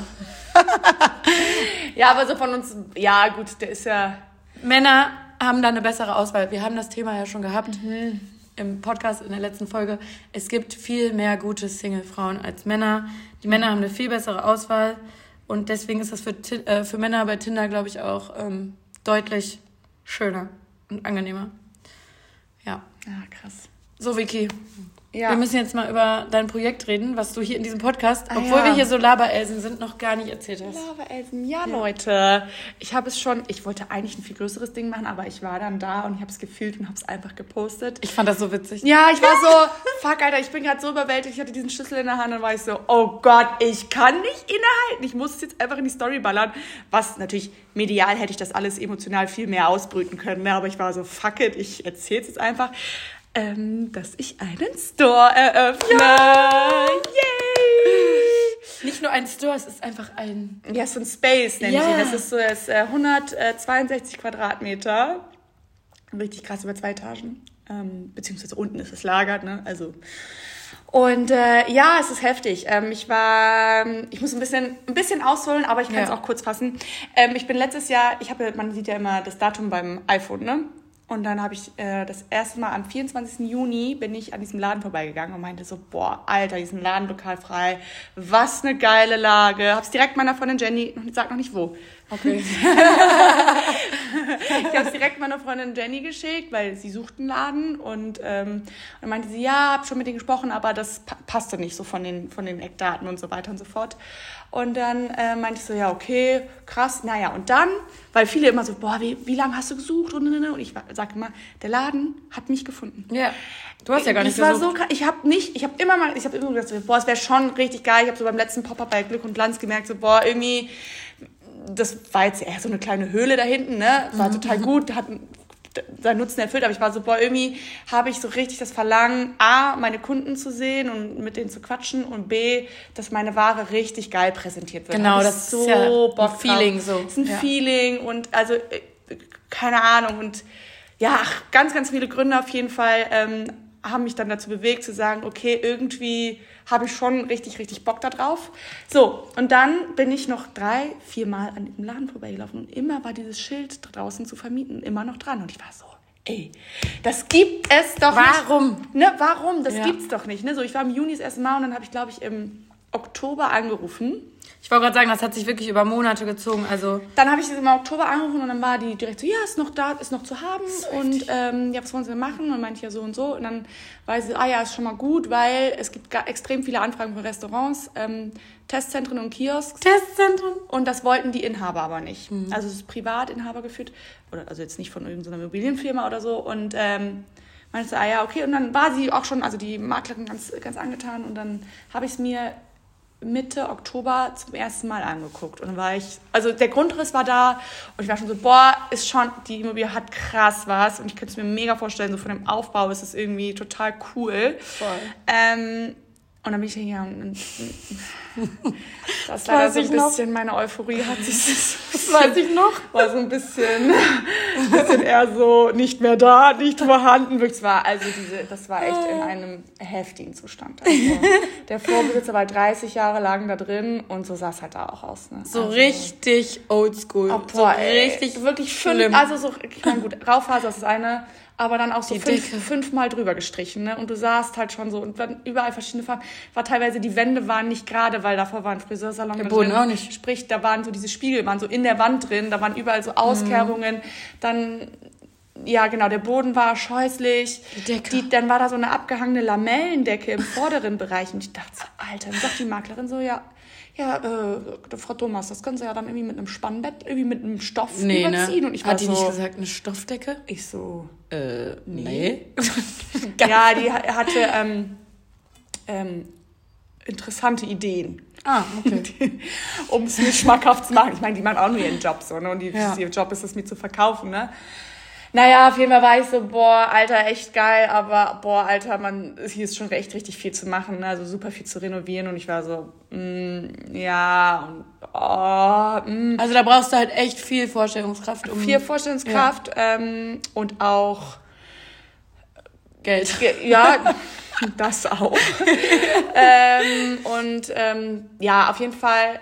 Ja, aber so von uns, ja gut, der ist ja, Männer haben da eine bessere Auswahl. Wir haben das Thema ja schon gehabt Mhm. im Podcast in der letzten Folge. Es gibt viel mehr gute Single-Frauen als Männer. Die Männer haben eine viel bessere Auswahl und deswegen ist das für, äh, für Männer bei Tinder, glaube ich, auch ähm, deutlich schöner und angenehmer. Ja. ja krass. So, Vicky, Wir müssen jetzt mal über dein Projekt reden, was du hier in diesem Podcast, Ah, obwohl ja. wir hier so Laberelsen sind, noch gar nicht erzählt hast. Lava-Elsen, ja, Leute. Ich habe es schon, ich wollte eigentlich ein viel größeres Ding machen, aber ich war dann da und ich habe es gefühlt und habe es einfach gepostet. Ich fand das so witzig. Ja, ich war <laughs> so, fuck, Alter, ich bin gerade so überwältigt. Ich hatte diesen Schlüssel in der Hand und war ich so, oh Gott, ich kann nicht innehalten. Ich muss es jetzt einfach in die Story ballern. Was natürlich, medial hätte ich das alles emotional viel mehr ausbrüten können. Ne? Aber ich war so, fuck it, ich erzähl's jetzt einfach, ähm, dass ich einen Store eröffne. Yay! Nicht nur ein Store, es ist einfach ein. Ja, so ein Space nenne Ja. ihn. Das ist so das, äh, 162 Quadratmeter. Richtig krass über zwei Etagen. Ähm, beziehungsweise unten ist es lagert, ne? Also. Und äh, ja, es ist heftig. Ähm, ich war, ich muss ein bisschen, ein bisschen ausholen, aber ich kann es Ja. auch kurz fassen. Ähm, ich bin letztes Jahr, ich habe, ja- man sieht ja immer das Datum beim iPhone, ne? Und dann habe ich äh, das erste Mal am 24. Juni bin ich an diesem Laden vorbeigegangen und meinte so, boah, Alter, diesen Laden lokal frei, was eine geile Lage. Hab's direkt meiner Freundin Jenny, sag noch nicht wo. Okay. <laughs> Ich habe es direkt meiner Freundin Jenny geschickt, weil sie sucht einen Laden und ähm, dann meinte sie, ja, hab schon mit denen gesprochen, aber das pa passte nicht so von den, von den Eckdaten und so weiter und so fort. Und dann äh, meinte ich so, ja, okay, krass, naja, und dann, weil viele immer so, boah, wie, wie lange hast du gesucht? Und, und, ich wa- sag immer, der Laden hat mich gefunden. Ja. Du hast ja gar nicht Das war gesucht. so krass. Ich habe nicht, ich habe immer mal, ich habe immer gedacht, so, boah, es wäre schon richtig geil. Ich habe so beim letzten Pop-up bei Glück und Glanz gemerkt, so, boah, irgendwie, das war jetzt eher so eine kleine Höhle da hinten, ne? War total gut, hat seinen Nutzen erfüllt, aber ich war so, boah, irgendwie habe ich so richtig das Verlangen, A, meine Kunden zu sehen und mit denen zu quatschen und B, dass meine Ware richtig geil präsentiert wird. Genau, das ist ja ein Feeling so. Das ist ein Ja. Feeling und also, äh, keine Ahnung und ja, ganz, ganz viele Gründe auf jeden Fall ähm, haben mich dann dazu bewegt zu sagen, okay, irgendwie habe ich schon richtig, richtig Bock da drauf. So, und dann bin ich noch drei, vier Mal an diesem Laden vorbeigelaufen und immer war dieses Schild draußen zu vermieten immer noch dran und ich war so, ey, das gibt es doch Warum? nicht. Ne, warum? Das Ja. gibt's doch nicht. Ne? So, ich war im Juni das erste Mal und dann habe ich, glaube ich, im Oktober angerufen. Ich wollte gerade sagen, das hat sich wirklich über Monate gezogen. Also, Dann habe ich sie im Oktober angerufen und dann war die direkt so, ja, ist noch da, ist noch zu haben. und ähm, ja, was wollen sie denn machen? Und meinte ich ja so und so. Und dann war sie, ah ja, ist schon mal gut, weil es gibt extrem viele Anfragen von Restaurants, ähm, Testzentren und Kiosks. Testzentren. Und das wollten die Inhaber aber nicht. Also es ist Privatinhaber geführt. Oder also jetzt nicht von irgendeiner Immobilienfirma oder so. Und ähm, meinte so, ah ja, okay. Und dann war sie auch schon, also die Maklerin ganz, ganz angetan. Und dann habe ich es mir Mitte Oktober zum ersten Mal angeguckt. Und dann war ich, also der Grundriss war da und ich war schon so, boah, ist schon, die Immobilie hat krass was. Und ich könnte es mir mega vorstellen, so von dem Aufbau ist es irgendwie total cool. Voll. Ähm, und dann bin ich hingegangen und, das weiß leider so ein noch. bisschen, meine Euphorie hat sich Das weiß ich noch. <laughs> war so ein bisschen, ein bisschen eher so nicht mehr da, nicht vorhanden. Wirklich, es war also diese, das war echt in einem heftigen Zustand. Also, der <laughs> Vorbesitzer war 30 Jahre lang da drin und so sah es halt da auch aus. Ne? So also, richtig oldschool. Oh, so ey, richtig wirklich schlimm. fünf, also so, ich meine, gut, Raufaser ist das eine, aber dann auch so fünf, fünfmal drüber gestrichen, ne? Und du sahst halt schon so, und dann überall verschiedene Farben, war teilweise, die Wände waren nicht gerade, weil davor war ein Friseursalon Der Boden auch nicht. Sprich, da waren so diese Spiegel, waren so in der Wand drin, da waren überall Mhm. so Auskerbungen, dann, ja genau, der Boden war scheußlich, Die Decke. Die, dann war da so eine abgehangene Lamellendecke im vorderen Bereich und ich dachte so, Alter, dann sagt die Maklerin so, ja, ja, äh, Frau Thomas, das können Sie ja dann irgendwie mit einem Spannbett, irgendwie mit einem Stoff Nee, überziehen. ne? Und ich war Hat die so, nicht gesagt, eine Stoffdecke? ich so, Äh, nee. <laughs> ja, die ha- hatte ähm, ähm, interessante Ideen. ah, okay. um es mir schmackhaft zu machen. Ich meine, die machen auch nur ihren Job so, ne? Und die, Ja. ihr Job ist es, mir zu verkaufen, ne? Naja, auf jeden Fall war ich so, boah, Alter, echt geil, aber boah, Alter, man, hier ist schon echt richtig viel zu machen, ne? also super viel zu renovieren und ich war so, mm, ja, und oh, mm, Also da brauchst du halt echt viel Vorstellungskraft um viel Vorstellungskraft ähm, und auch Geld. Ge- Ja, <laughs> das auch. <laughs> ähm, und ähm, ja, auf jeden Fall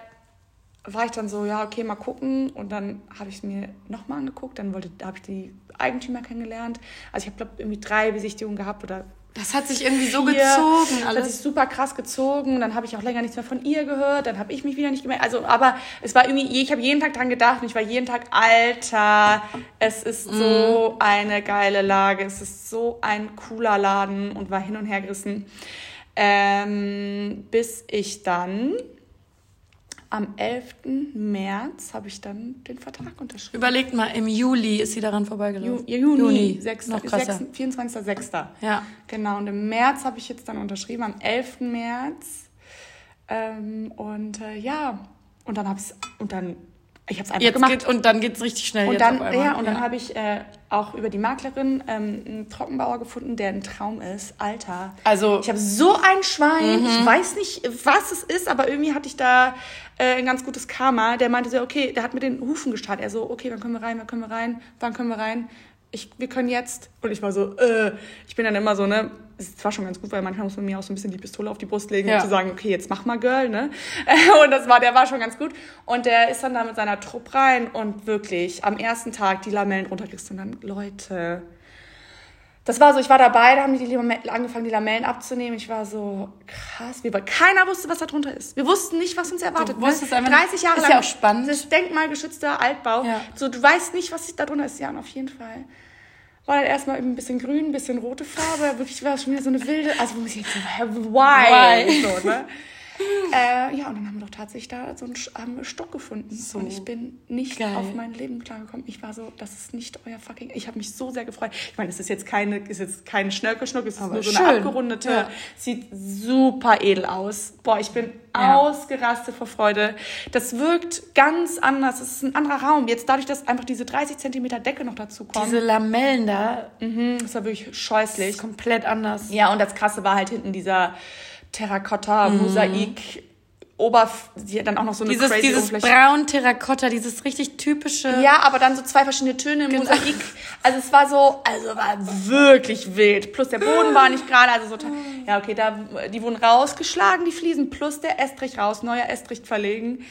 war ich dann so, ja, okay, mal gucken. Und dann habe ich es mir nochmal angeguckt. Dann wollte, da habe ich die Eigentümer kennengelernt. Also ich habe, glaube irgendwie drei Besichtigungen gehabt oder Das hat sich irgendwie so gezogen Das hat sich alles. super krass gezogen. Dann habe ich auch länger nichts mehr von ihr gehört. Dann habe ich mich wieder nicht gemerkt. Also, aber es war irgendwie, ich habe jeden Tag dran gedacht und ich war jeden Tag, Alter, es ist Mhm. so eine geile Lage. Es ist so ein cooler Laden und war hin und her gerissen. Ähm, bis ich dann am 11. März habe ich dann den Vertrag unterschrieben. Überlegt mal, im Juli ist sie daran Ju vorbeigelaufen. Juni, 6. Noch krasser. 24.06. Ja. Genau, und im März habe ich jetzt dann unterschrieben, am 11. März. Ähm, und äh, ja, und dann habe ich und dann, ich habe es einfach Jetzt gemacht. geht, und dann geht's richtig schnell. und jetzt dann, ja, und dann habe ich äh, auch über die Maklerin ähm, einen Trockenbauer gefunden, der ein Traum ist. Alter. Also- ich habe so ein Schwein. Mhm. Ich weiß nicht, was es ist, aber irgendwie hatte ich da äh, ein ganz gutes Karma. Der meinte so, okay, der hat mit den Hufen gestartet. Er so, okay, wann können wir rein, wann können wir rein, wann können wir rein? Ich, wir können jetzt. Und ich war so, äh, ich bin dann immer so, ne, es war schon ganz gut, weil manchmal muss man mir auch so ein bisschen die Pistole auf die Brust legen, Ja. um zu sagen, okay, jetzt mach mal Girl, ne? <laughs> Und das war, der war schon ganz gut. Und der ist dann da mit seiner Trupp rein und wirklich am ersten Tag die Lamellen runterkriegst und dann, Leute, das war so, ich war dabei, da haben die, die Lamellen- angefangen, die Lamellen abzunehmen. Ich war so, krass, wie, weil keiner wusste, was da drunter ist. Wir wussten nicht, was uns erwartet. Du wusstest ne? einfach- 30 Jahre ist lang. ja auch spannend. Das ist denkmalgeschützter Altbau. Ja. So, du weißt nicht, was da drunter ist. Ja, und auf jeden Fall war dann erstmal eben ein bisschen grün, ein bisschen rote Farbe. Wirklich war es schon wieder so eine wilde, also wo man sich jetzt so, why? Why? So, ne? <laughs> <laughs> äh, ja, und dann haben wir doch tatsächlich da so einen Stock gefunden. So und ich bin nicht geil. auf mein Leben klargekommen. Ich war so, das ist nicht euer fucking. Ich habe mich so sehr gefreut. Ich meine, es ist jetzt keine, ist jetzt kein Schnörkelschnuck, es ist Aber nur so schön. eine abgerundete. Ja. Sieht super edel aus. Boah, ich bin Ja. ausgerastet vor Freude. Das wirkt ganz anders. Es ist ein anderer Raum. Jetzt dadurch, dass einfach diese 30 Zentimeter Decke noch dazu kommen. Diese Lamellen da, Mhm, das war wirklich ist scheußlich. komplett anders. Ja, und das Krasse war halt hinten dieser Terrakotta-Mosaik. Oberf die hat dann auch noch so eine Dieses, crazy dieses Oberfläche. braun Terrakotta, dieses richtig typische. Ja, aber dann so zwei verschiedene Töne im Genau. Mosaik. Also es war so, also war wirklich wild. Plus der Boden war nicht gerade, also so, ja okay, da die wurden rausgeschlagen, die Fliesen, plus der Estrich raus, neuer Estrich verlegen.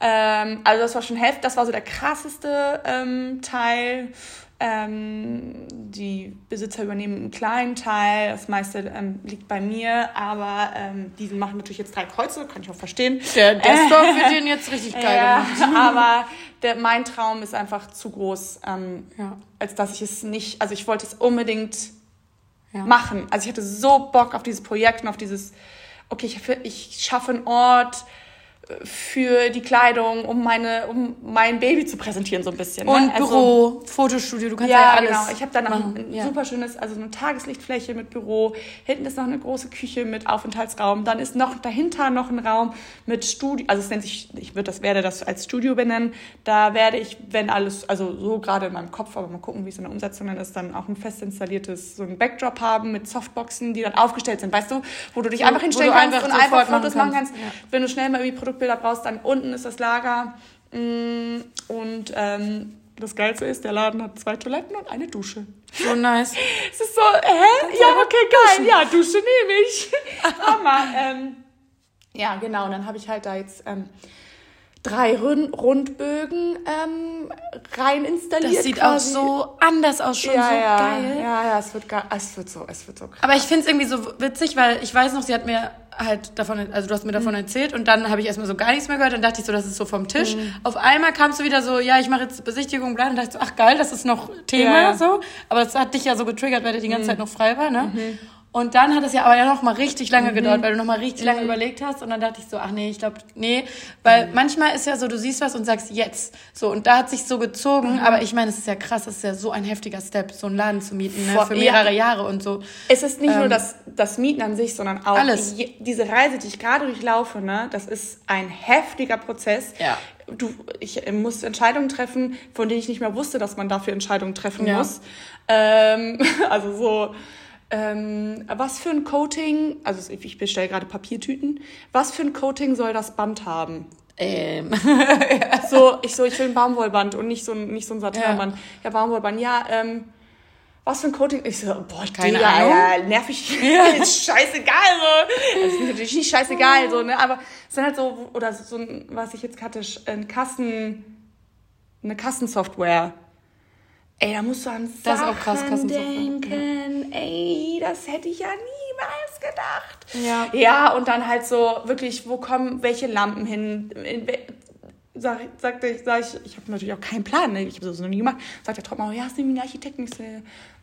Ähm, also das war schon heftig, das war so der krasseste ähm, Teil. Ähm, die Besitzer übernehmen einen kleinen Teil, das meiste ähm, liegt bei mir, aber ähm, die machen natürlich jetzt drei Kreuze, kann ich auch verstehen. Der, der Store wird den jetzt richtig <laughs> geil Ja, gemacht. aber der, mein Traum ist einfach zu groß, ähm, Ja. als dass ich es nicht, also ich wollte es unbedingt Ja. machen. Also ich hatte so Bock auf dieses Projekt und auf dieses, okay, ich, ich schaffe einen Ort äh, für die Kleidung, um meine, um mein Baby zu präsentieren so ein bisschen. ne? Und Also- Büro, Fotostudio, du kannst ja, ja, alles. genau. Ich habe dann noch ein Ja. super schönes, also eine Tageslichtfläche mit Büro. Hinten ist noch eine große Küche mit Aufenthaltsraum. Dann ist noch dahinter noch ein Raum mit Studio. Also es nennt sich, ich würde das werde das als Studio benennen. Da werde ich, wenn alles, also so gerade in meinem Kopf, aber mal gucken, wie es in der Umsetzung dann ist, dann auch ein fest installiertes so ein Backdrop haben mit Softboxen, die dann aufgestellt sind, weißt du, wo du dich einfach hinstellen kannst einfach und einfach Fotos machen kannst. Ja. Wenn du schnell mal irgendwie Produktbilder brauchst, dann unten ist das Lager. Mm, Und ähm, das Geilste ist, der Laden hat zwei Toiletten und eine Dusche. So nice. <laughs> Es ist so, hä? Ja, okay, geil. Ja, Dusche nehme ich. <laughs> Hammer. Ähm, ja, genau. Und dann habe ich halt da jetzt ähm, drei Rund Rundbögen ähm, rein installiert. Das sieht quasi. auch so anders aus, schon ja, so ja, geil. Ja, ja, es wird, ge- es wird so, es wird so krass. Aber ich finde es irgendwie so witzig, weil ich weiß noch, sie hat mir halt davon, also du hast mir davon erzählt und dann habe ich erstmal so gar nichts mehr gehört und dachte ich so, das ist so vom Tisch. Auf einmal kamst du wieder so, ja, ich mache jetzt Besichtigung, bla, und dachte ich so, ach geil, das ist noch Thema, Ja, so. Aber das hat dich ja so getriggert, weil der die ganze Zeit noch frei war, ne? Und dann hat es ja aber ja noch mal richtig lange gedauert, weil du noch mal richtig lange überlegt hast und dann dachte ich so, ach nee, ich glaube, nee, weil manchmal ist ja so, du siehst was und sagst jetzt, so und da hat sich so gezogen, aber ich meine, es ist ja krass, es ist ja so ein heftiger Step, so einen Laden zu mieten, ne, Vor- für ja. mehrere Jahre und so. Es ist nicht nur das, das Mieten an sich, sondern auch Alles. Je, diese Reise, die ich gerade durchlaufe, ne, das ist ein heftiger Prozess. Ja. Du, ich muss Entscheidungen treffen, von denen ich nicht mehr wusste, dass man dafür Entscheidungen treffen Ja. muss. Ähm, <laughs> also so, ähm, was für ein Coating, also ich bestelle gerade Papiertüten, was für ein Coating soll das Band haben? Ähm. <laughs> So, ich so, ich will ein Baumwollband und nicht so ein, nicht so ein Satinband. Ja. Baumwollband, ja, ähm, was für ein Coating? Ich so, boah, Keine Digga, Ahnung. Ja, nervig. <laughs> <laughs> ist scheißegal, so. Das ist natürlich nicht scheißegal, so, ne, aber es sind halt so, oder so was ich jetzt hatte, ein Kassen, eine Kassensoftware. Ey, da musst du an Das ist Sachen auch krass, Kassensuche, denken. Ey, das hätte ich ja niemals gedacht. Ja. Ja, und dann halt so wirklich, wo kommen welche Lampen hin? In Sag, sagte ich, sag ich, ich habe natürlich auch keinen Plan, ne? ich habe das noch nie gemacht. Sagt der Trottel, ja, ist irgendwie ein Architekt. Und ich so,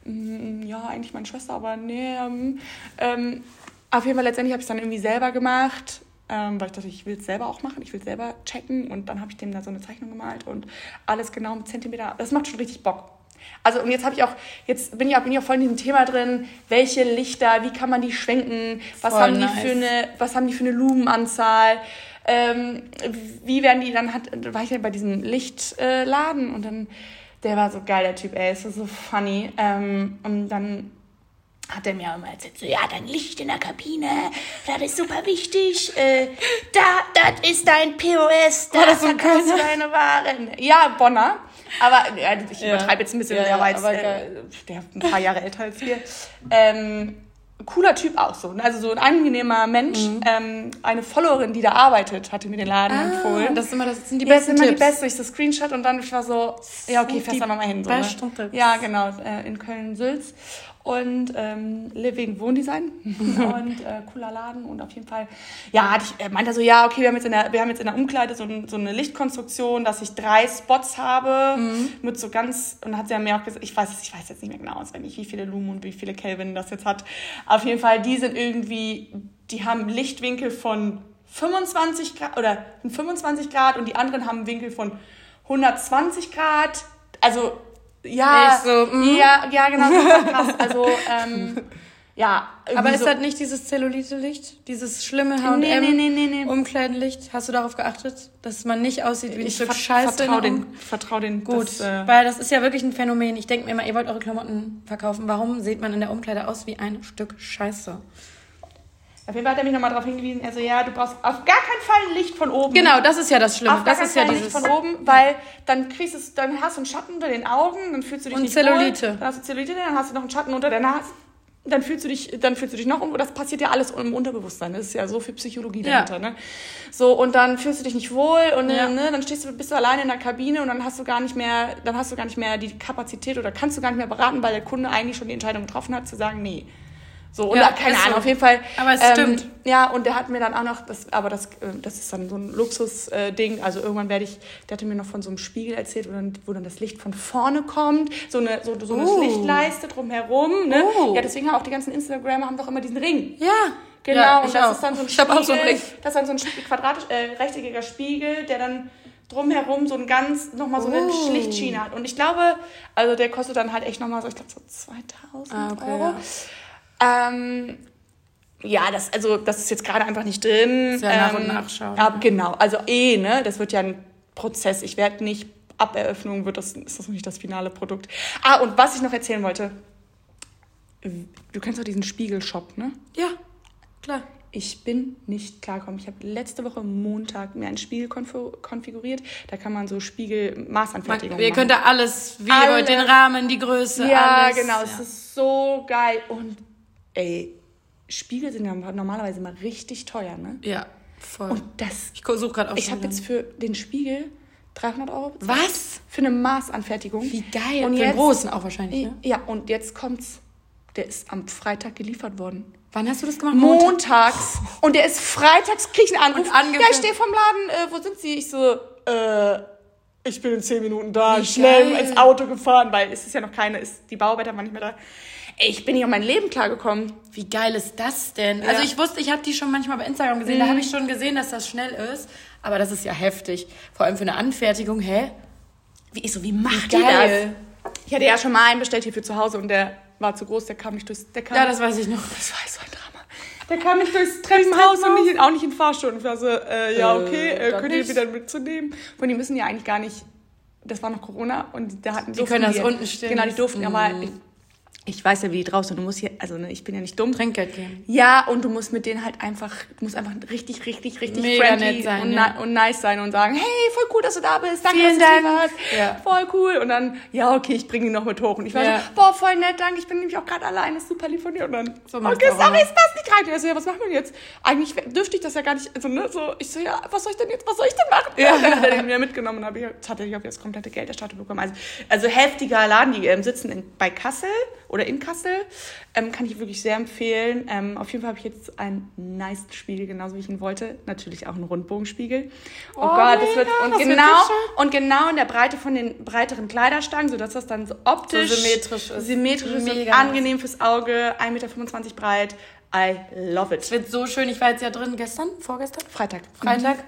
mm, ja, eigentlich meine Schwester, aber nee. Ähm, ähm, auf jeden Fall, letztendlich habe ich es dann irgendwie selber gemacht, ähm, weil ich dachte, ich will es selber auch machen, ich will es selber checken. Und dann habe ich dem da so eine Zeichnung gemalt und alles genau mit Zentimeter. Das macht schon richtig Bock. Also und jetzt habe ich auch, jetzt bin ich auch, bin ich auch voll in diesem Thema drin, welche Lichter, wie kann man die schwenken, was Voll haben die nice. für eine, was haben die für eine Lumenanzahl, ähm, wie werden die dann, hat, war ich ja bei diesem Lichtladen äh, und dann, der war so geil, der Typ, ey, ist so funny. Ähm, und dann hat er mir auch immer erzählt, so, ja, dein Licht in der Kabine, das ist super wichtig. Äh, da, das ist dein POS, da War das verkaufst du Kölner? deine Waren. Ja, Bonner. Aber ja, ich Ja. übertreibe jetzt ein bisschen, Ja, der war jetzt äh, der ein paar Jahre älter als wir. Ähm, cooler Typ auch so. ne? Also so ein angenehmer Mensch. Ähm, eine Followerin, die da arbeitet, hatte mir den Laden empfohlen. Ah, das, ist immer, das sind die Ja, das besten sind immer Tipps. die beste. Ich so Screenshot und dann ich war so, ja, okay, fährst da mal hin. So, ne? besten. Ja, genau, äh, in Köln-Sülz. Und ähm, Living Wohndesign. <laughs> und äh, cooler Laden. Und auf jeden Fall, ja, hatte ich, er meinte so, ja, okay, wir haben jetzt in der, wir haben jetzt in der Umkleide so, ein, so eine Lichtkonstruktion, dass ich drei Spots habe. Mhm. Mit so ganz, und hat sie ja mir auch gesagt, ich weiß, ich weiß jetzt nicht mehr genau auswendig, wie viele Lumen und wie viele Kelvin das jetzt hat. Auf jeden Fall, die sind irgendwie, die haben Lichtwinkel von 25 Grad oder 25 Grad und die anderen haben einen Winkel von 120 Grad. Also ja, so, mhm. ja, ja, genau, super krass. Also ähm, <laughs> ja, Aber ist so, das nicht dieses Zellulite-Licht? Dieses schlimme H&M Nee, nee, nee, nee, nee. Umkleidenlicht? Hast du darauf geachtet? Dass man nicht aussieht wie ein ich Stück ver Scheiße? vertrau den, vertrau den. Gut, Das, äh, weil das ist ja wirklich ein Phänomen. Ich denke mir immer, ihr wollt eure Klamotten verkaufen. Warum sieht man in der Umkleide aus wie ein Stück Scheiße? Auf jeden Fall hat er mich nochmal darauf hingewiesen, also ja, du brauchst auf gar keinen Fall Licht von oben. Genau, das ist ja das Schlimme. Auf gar Das keinen ist ja Fall dieses... Licht von oben, weil dann kriegst du es, dann hast du einen Schatten unter den Augen, dann fühlst du dich Und nicht Zellulite. Wohl, dann hast du Zellulite, dann hast du noch einen Schatten unter der Nase. Dann fühlst du dich, dann fühlst du dich noch um, das passiert ja alles im Unterbewusstsein. Das ist ja so viel Psychologie Ja. dahinter, ne? So, und dann fühlst du dich nicht wohl und Ja. ne, dann stehst du, bist du alleine in der Kabine und dann hast du gar nicht mehr, dann hast du gar nicht mehr die Kapazität oder kannst du gar nicht mehr beraten, weil der Kunde eigentlich schon die Entscheidung getroffen hat, zu sagen, nee. So, oder Ja, keine ist so. Ahnung, auf jeden Fall. Aber es ähm, stimmt. Ja, und der hat mir dann auch noch, das, aber das, äh, das ist dann so ein Luxus-Ding. Also irgendwann werde ich, der hatte mir noch von so einem Spiegel erzählt, wo dann, wo dann das Licht von vorne kommt, so eine, so, so eine Oh. Lichtleiste drumherum. Ne? Oh. Ja, deswegen haben auch die ganzen Instagrammer haben doch immer diesen Ring. Ja. Genau, ja, und das auch. ist dann so ein Ich habe auch so Spiegel. Das ist dann so ein quadratisch, äh, rechteckiger Spiegel, der dann drumherum so ein ganz, nochmal so eine Oh. Lichtschiene hat. Und ich glaube, also der kostet dann halt echt nochmal so, ich glaube so 2000 Ah, okay, Euro. Ähm, ja, das, also, das ist jetzt gerade einfach nicht drin. Ist ja nach und ähm, nach schauen, ja. genau. Also eh, ne? Das wird ja ein Prozess. Ich werde nicht, ab Eröffnung wird das, ist das noch nicht das finale Produkt. Ah, und was ich noch erzählen wollte. Du kennst doch diesen Spiegelshop, ne? Ja, klar. Ich bin nicht klargekommen. Ich habe letzte Woche Montag mir einen Spiegel konf- konfiguriert. Da kann man so Man, Spiegel-Maßanfertigung ihr machen. könnt da alles, wie ihr Alles. den Rahmen, die Größe, ja, alles. genau. Ja. Es ist so geil. Und ey, Spiegel sind ja normalerweise mal richtig teuer, ne? ja, voll. Und das, ich suche gerade auch ich habe jetzt für den Spiegel 300 Euro bezahlt. Was? Für eine Maßanfertigung. Wie geil. Und Für den jetzt, großen auch wahrscheinlich, ne? ja, und jetzt kommt's. Der ist am Freitag geliefert worden. Wann hast du das gemacht? montags. Und der ist freitags, krieg ich einen Anruf. Und ja, ich stehe vom Laden, äh, wo sind Sie? Ich so, äh, ich bin in zehn Minuten da, Wie schnell geil. ins Auto gefahren, weil es ist ja noch keine, ist, die Bauarbeiter waren nicht mehr da. Ey, ich bin nicht auf mein Leben klargekommen. Wie geil ist das denn? Also ich wusste, ich habe die schon manchmal bei Instagram gesehen, Mhm. da habe ich schon gesehen, dass das schnell ist. Aber das ist ja heftig. Vor allem für eine Anfertigung, hä? Wie ich so, wie macht Wie die geil. das? Ich hatte ja schon mal einen bestellt hier für zu Hause und der war zu groß, der kam nicht durchs, der kam Ja, das weiß ich noch. Das war so ein Drama. Der kam nicht durchs Treppenhaus und nicht, auch nicht in den Fahrstuhl. Und ich war so, äh, ja, okay, Äh, äh, dann könnt ihr wieder mitzunehmen. Und die müssen ja eigentlich gar nicht, das war noch Corona und da hatten Die können das unten stehen Genau, die durften ja mal, ich weiß ja, wie die draußen, du musst hier, also ne, ich bin ja nicht dumm. Trinkgeld geben. Ja, und du musst mit denen halt einfach, du musst einfach richtig, richtig, richtig Mega friendly nett sein, und, ja. und nice sein und sagen, hey, voll cool, dass du da bist, danke, Vielen dass du Dank. hier Ja. voll cool. Und dann, ja, okay, ich bringe ihn noch mit hoch. Und ich war Ja. so, boah, voll nett, danke, ich bin nämlich auch gerade alleine, ist super lieb von dir. Und dann, So okay, sorry, es passt nicht rein. Und er so, ja, was machen wir jetzt? Eigentlich dürfte ich das ja gar nicht, also, ne, so, ich so, ja, was soll ich denn jetzt, was soll ich denn machen? Ja. <laughs> Dann hat er den wieder mitgenommen und habe ich tatsächlich auch das komplette Geld erstattet bekommen. Also, also heftiger Laden, die ähm, sitzen in, bei Kassel oder in Kassel. Ähm, kann ich wirklich sehr empfehlen. Ähm, auf jeden Fall habe ich jetzt einen nice Spiegel, genauso wie ich ihn wollte. Natürlich auch einen Rundbogenspiegel. Oh, Oh, Gott, das wird, und das wird genau, so schön. und genau in der Breite von den breiteren Kleiderstangen, sodass das dann so optisch So symmetrisch ist. symmetrisch ist und Mega angenehm fürs Auge, 1,25 Meter breit. I love Es it. wird so schön. Ich war jetzt ja drin gestern, vorgestern, Freitag. Freitag.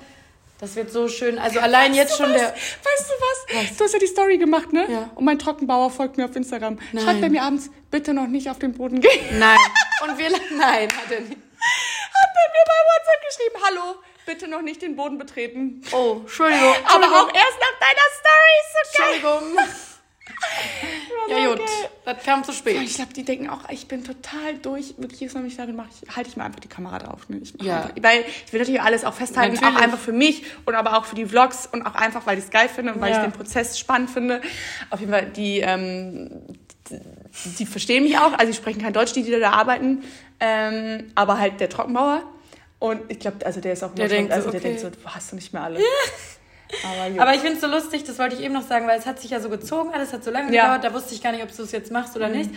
Das wird so schön. Also allein jetzt schon was? der. Weißt du was? Du hast ja die Story gemacht, ne? Ja. Und mein Trockenbauer folgt mir auf Instagram. Nein. Schreibt er mir abends, bitte noch nicht auf den Boden gehen. <laughs> Nein. Und wir. Nein, hat er nicht. Hat er mir bei WhatsApp geschrieben, hallo, bitte noch nicht den Boden betreten. Oh, Entschuldigung. Aber auch erst nach deiner Story, so geil. Entschuldigung. Ja, so gut. geil. Das kam zu Ich spät. glaube, die denken auch, ich bin total durch. Wirklich, jedes Mal, wenn ich darin mache, ich, halte ich mir einfach die Kamera drauf. Ne? Ich Ja. einfach, weil ich will natürlich alles auch festhalten, Natürlich. auch einfach für mich und aber auch für die Vlogs und auch einfach, weil ich es geil finde und weil Ja. ich den Prozess spannend finde. Auf jeden Fall, die, ähm, die, die verstehen mich auch. Also, die sprechen kein Deutsch, die, die da arbeiten. Ähm, aber halt der Trockenbauer. Und ich glaube, also der ist auch Der immer schon- denkt so, also der okay. denkt so, hast du nicht mehr alle. Aber. Aber ich finde es so lustig, das wollte ich eben noch sagen, weil es hat sich ja so gezogen, alles hat so lange Ja. gedauert, da wusste ich gar nicht, ob du es jetzt machst oder nicht.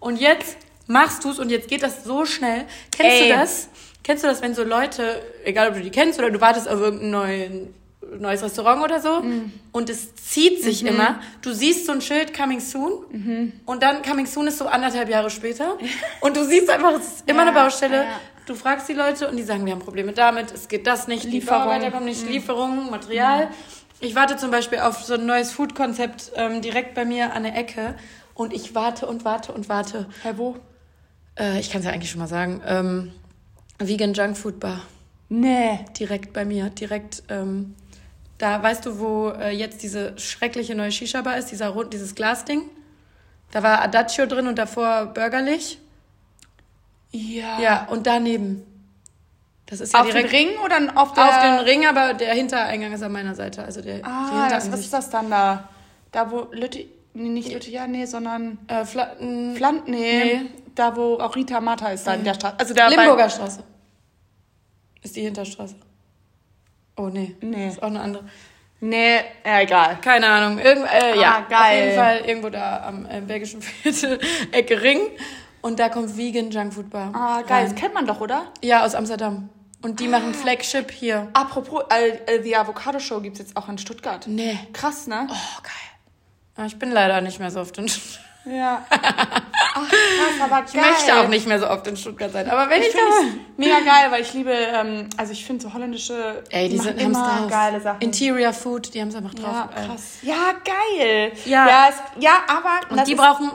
Und jetzt machst du es und jetzt geht das so schnell. Kennst Ey. du das? Kennst du das, wenn so Leute, egal ob du die kennst oder du wartest auf irgendein neuen, neues Restaurant oder so und es zieht sich immer. Du siehst so ein Schild Coming Soon und dann Coming Soon ist so anderthalb Jahre später und du siehst einfach, es ist immer Ja, eine Baustelle. ja. Du fragst die Leute und die sagen, wir haben Probleme damit, es geht das nicht, die Lieferung. Bauarbeiter kommen nicht, Lieferung, Material. Ich warte zum Beispiel auf so ein neues Food-Konzept ähm, direkt bei mir an der Ecke und ich warte und warte und warte. Hä, wo? Äh, ich kann es ja eigentlich schon mal sagen. Ähm, Vegan Junk Food Bar. Nee. Direkt bei mir. Direkt, ähm, da weißt du, wo äh, jetzt diese schreckliche neue Shisha-Bar ist, dieser rund, dieses Glasding. Da war Adagio drin und davor bürgerlich. Ja. Ja, und daneben. Das ist ja Auf direkt den Ring oder auf der... auf den Ring, aber der Hintereingang ist an meiner Seite. Also der, Ah, das, was ist das dann da? Da wo Lütte, nee, nicht Lütte, ja, nee, sondern Äh, Fla n- Plant, nee, Nee. da wo auch Rita Mata ist, da in der Stadt. Also da Limburger Straße. Ist die Hinterstraße. Oh, nee. Nee. Ist auch eine andere. Bei, nee, ja, egal. Keine Ahnung. Irgend, äh, ja, geil. auf jeden Fall irgendwo da am äh, Bergischen Viertel, Ecke Ring. Und da kommt Vegan Junk Food Bar. Ah, geil, das rein. kennt man doch, oder? Ja, aus Amsterdam. Und die machen Flagship hier. Apropos, äh, äh, die Avocado Show gibt's jetzt auch in Stuttgart. Nee. Krass, ne? Oh, geil. Ah, Ich bin leider nicht mehr so oft in Stuttgart. Ja. Ach, krass, aber geil. Ich möchte auch nicht mehr so oft in Stuttgart sein. Aber wenn ich, Ich da es mega geil, weil ich liebe, ähm, also ich finde so holländische, Ey, die sind, immer geile Sachen. Interior Food, die haben es einfach drauf. ja, krass. Ja, geil. Ja. Ja, es, ja aber... Und das die brauchen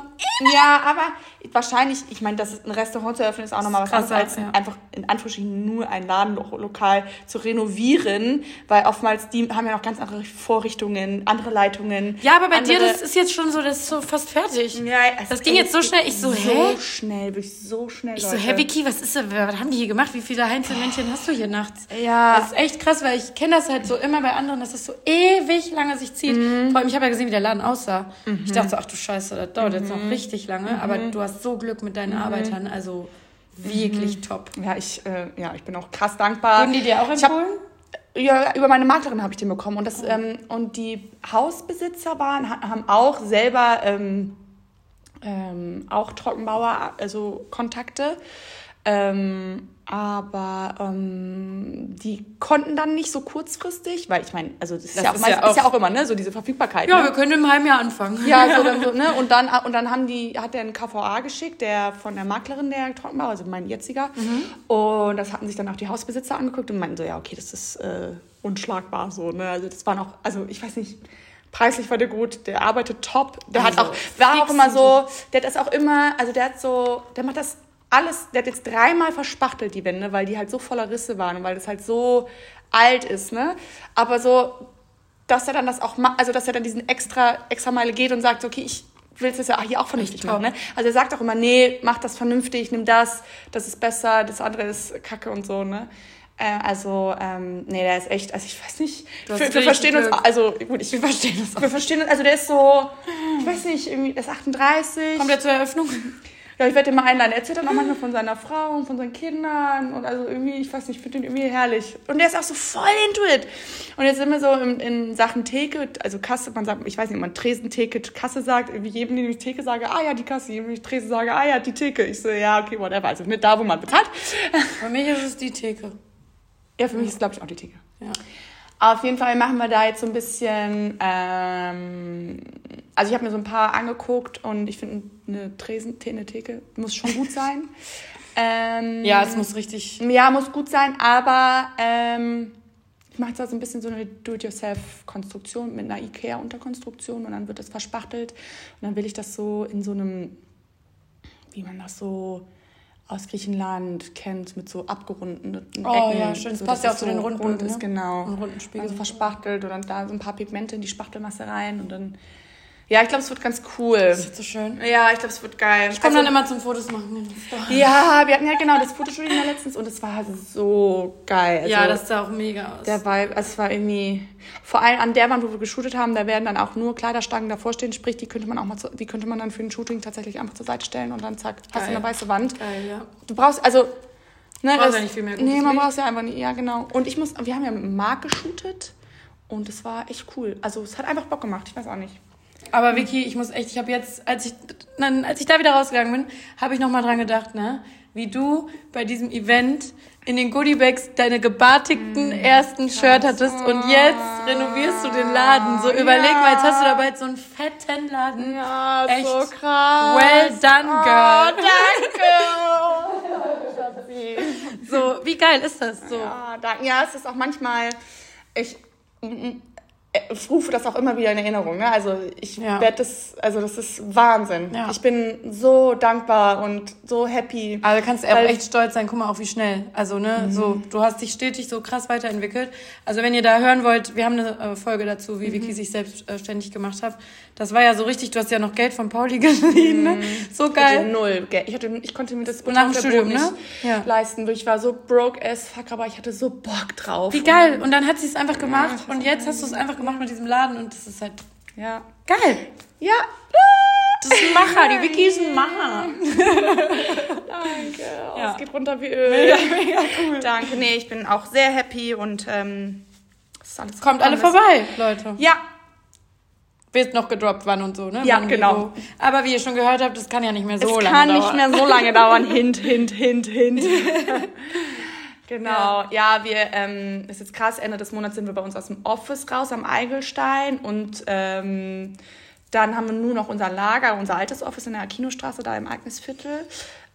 Ja, aber wahrscheinlich, ich meine, das ist ein Restaurant zu eröffnen, ist auch nochmal was Krasser, anderes, als ja. einfach in Anführungsstrichen nur ein Ladenlokal zu renovieren, weil oftmals die haben ja noch ganz andere Vorrichtungen, andere Leitungen. Ja, aber bei dir, andere- das ist jetzt schon so, das ist so fast fertig. Ja, das ging jetzt so schnell. Ich so, so hä? schnell, wirklich so schnell. Ich so, Leute. hä, Vicky, was ist was haben die hier gemacht? Wie viele Heinzelmännchen hast du hier nachts? Ja. Das ist echt krass, weil ich kenne das halt so immer bei anderen, dass das so ewig lange sich zieht. Mhm. Vor allem, ich habe ja gesehen, wie der Laden aussah. Ich dachte so, ach du Scheiße, das dauert jetzt Mhm. noch richtig lange. Aber du hast so Glück mit deinen Arbeitern, also wirklich top. Ja, ich, äh, ja, ich bin auch krass dankbar. Wurden die dir auch empfohlen? Ja, über meine Maklerin habe ich den bekommen. Und, das, ähm, und die Hausbesitzer waren, ha- haben auch selber ähm, ähm, auch Trockenbauer, also Kontakte. Ähm, aber ähm, die konnten dann nicht so kurzfristig, weil ich meine, also das ist, Das ja auch, ist meist, ja ist ja auch- auch immer, ne, so diese Verfügbarkeit. Ja, ne? wir können im halben Jahr anfangen. Ja, so, <laughs> dann, so, ne? Und dann, und dann haben die, hat der einen KVA geschickt, der von der Maklerin der Trockenbau, also mein jetziger. Und das hatten sich dann auch die Hausbesitzer angeguckt und meinten so, ja, okay, das ist äh, unschlagbar so, ne? Also das waren auch, also ich weiß nicht, preislich war der gut, der arbeitet top. Der hat Also, auch, war auch immer so, der hat das auch immer, also der hat so, der macht das alles, der hat jetzt dreimal verspachtelt die Wände, weil die halt so voller Risse waren und weil das halt so alt ist, ne? Aber so, dass er dann das auch also dass er dann diesen extra, extra Meile geht und sagt, okay, ich willst es ja hier auch vernünftig machen. Ne? Also er sagt auch immer, nee, mach das vernünftig, nimm das, das ist besser, das andere ist Kacke und so. Ne? Äh, also, ähm, nee, der ist echt, also ich weiß nicht, wir, wir verstehen uns, also gut, ich, wir verstehen uns auch. <laughs> Wir verstehen uns, also der ist so, ich weiß nicht, irgendwie, der ist 38. Kommt er zur Eröffnung? Ja, ich werde den mal einladen. Er erzählt dann auch manchmal von seiner Frau und von seinen Kindern und also irgendwie, ich weiß nicht, ich finde den irgendwie herrlich. Und der ist auch so voll into it. Und jetzt sind wir so in, in Sachen Theke, also Kasse, man sagt, ich weiß nicht, ob man Tresen, Theke, Kasse sagt, irgendwie jedem, dem ich Theke sage, ah ja, die Kasse, jedem, dem ich Tresen sage, ah ja, die Theke. Ich so, ja, okay, whatever. Also nicht da, wo man bezahlt. Für mich ist es die Theke. Ja, für mich ist es, glaube ich, auch die Theke. Ja. Auf jeden Fall machen wir da jetzt so ein bisschen, ähm, also ich habe mir so ein paar angeguckt und ich finde eine Tresen, eine Theke muss schon gut sein. <laughs> ähm, ja, es muss richtig. Ja, muss gut sein, aber ähm, ich mache da so ein bisschen so eine Do-it-yourself-Konstruktion mit einer IKEA-Unterkonstruktion und dann wird das verspachtelt und dann will ich das so in so einem, wie man das so aus Griechenland kennt, mit so abgerundeten Ecken. Oh ja, schön. Das so, passt ja auch zu so den runden, rund ist, ne? genau. runden Spiegel. Also verspachtelt und dann da so ein paar Pigmente in die Spachtelmasse rein und dann ja, ich glaube, es wird ganz cool. Das wird so schön. Ja, ich glaube, es wird geil. Ich komme also, dann immer zum Fotos machen. Ja, wir hatten ja genau das Fotoshooting da letztens und es war so geil. Also, ja, das sah auch mega aus. Der Vibe, also es war irgendwie, vor allem an der Wand, wo wir geshootet haben, da werden dann auch nur Kleiderstangen davor stehen, sprich, die könnte man auch mal, zu, die könnte man dann für ein Shooting tatsächlich einfach zur Seite stellen und dann zack, geil. hast du eine weiße Wand. Geil, ja. Du brauchst, also, ne, brauchst das, ja nicht viel mehr. Nee, man braucht ja einfach nicht, ja genau. Und ich muss, wir haben ja mit Marc geshootet und es war echt cool. Also es hat einfach Bock gemacht, ich weiß auch nicht. Aber Vicky, ich muss echt, ich habe jetzt, als ich, dann, als ich da wieder rausgegangen bin, habe ich noch mal dran gedacht, ne, wie du bei diesem Event in den Goodiebags deine gebartigten mm, ersten. Shirt hattest und jetzt renovierst du den Laden. So überleg ja. mal, jetzt hast du dabei so einen fetten Laden. Ja, Echt so krass. Well done, oh, girl. Oh, danke. <laughs> so, wie geil ist das so? Ja, danke. ja, es ist auch manchmal, ich, ich rufe das auch immer wieder in Erinnerung. Ne? Also ich ja. werde das, also das ist Wahnsinn. Ja. Ich bin so dankbar und so happy. Also du kannst weil, echt stolz sein. Guck mal auch wie schnell. Also ne, mhm. so du hast dich stetig so krass weiterentwickelt. Also wenn ihr da hören wollt, wir haben eine äh, Folge dazu, wie mhm. Vicky sich selbstständig äh, gemacht hat. Das war ja so richtig. Du hast ja noch Geld von Pauli <laughs> geliehen. Ne? Mhm. So geil. Ich hatte null Geld. Ich hatte, ich konnte mir das nach dem Studium nicht ne? ja. leisten. Ich war so broke as fuck, aber ich hatte so Bock drauf. Wie geil. Und dann hat sie es einfach gemacht. und jetzt hast du es einfach gemacht gemacht mit diesem Laden und das ist halt ja. geil. Ja. Das ist ein Macher, die Vicky ist ein Macher. <laughs> Danke. Oh, ja. Es geht runter wie Öl. Mega, <laughs> mega cool. Danke. Nee, ich bin auch sehr happy und ähm, ist alles Kommt alle vorbei, Leute. Ja. Wird noch gedroppt, wann und so, ne? Ja, wann genau. Aber wie ihr schon gehört habt, das kann ja nicht mehr so es lange dauern. Es kann nicht mehr so lange dauern. <laughs> Hint, hint, hint, hint. Genau, ja, ja wir, ähm, ist jetzt krass, Ende des Monats sind wir bei uns aus dem Office raus am Eigelstein und ähm, dann haben wir nur noch unser Lager, unser altes Office in der Kinostraße, da im Agnesviertel.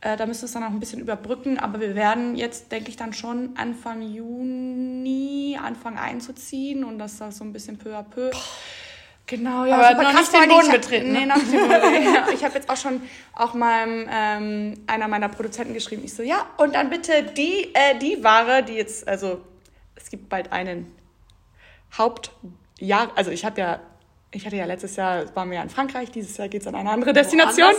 Äh, da müssen wir es dann noch ein bisschen überbrücken, aber wir werden jetzt, denke ich, dann schon Anfang Juni anfangen einzuziehen und das so ein bisschen peu à peu. Boah Genau, ja. Aber noch nicht den Boden betreten. Ne? Nee, noch nicht den Boden. ja, ich habe jetzt auch schon auch meinem ähm, einer meiner Produzenten geschrieben. Ich so, ja, und dann bitte die, äh, die Ware, die jetzt, also es gibt bald einen Hauptjahr, also ich habe ja ich hatte ja letztes Jahr, waren wir ja in Frankreich, dieses Jahr geht es an eine andere Destination.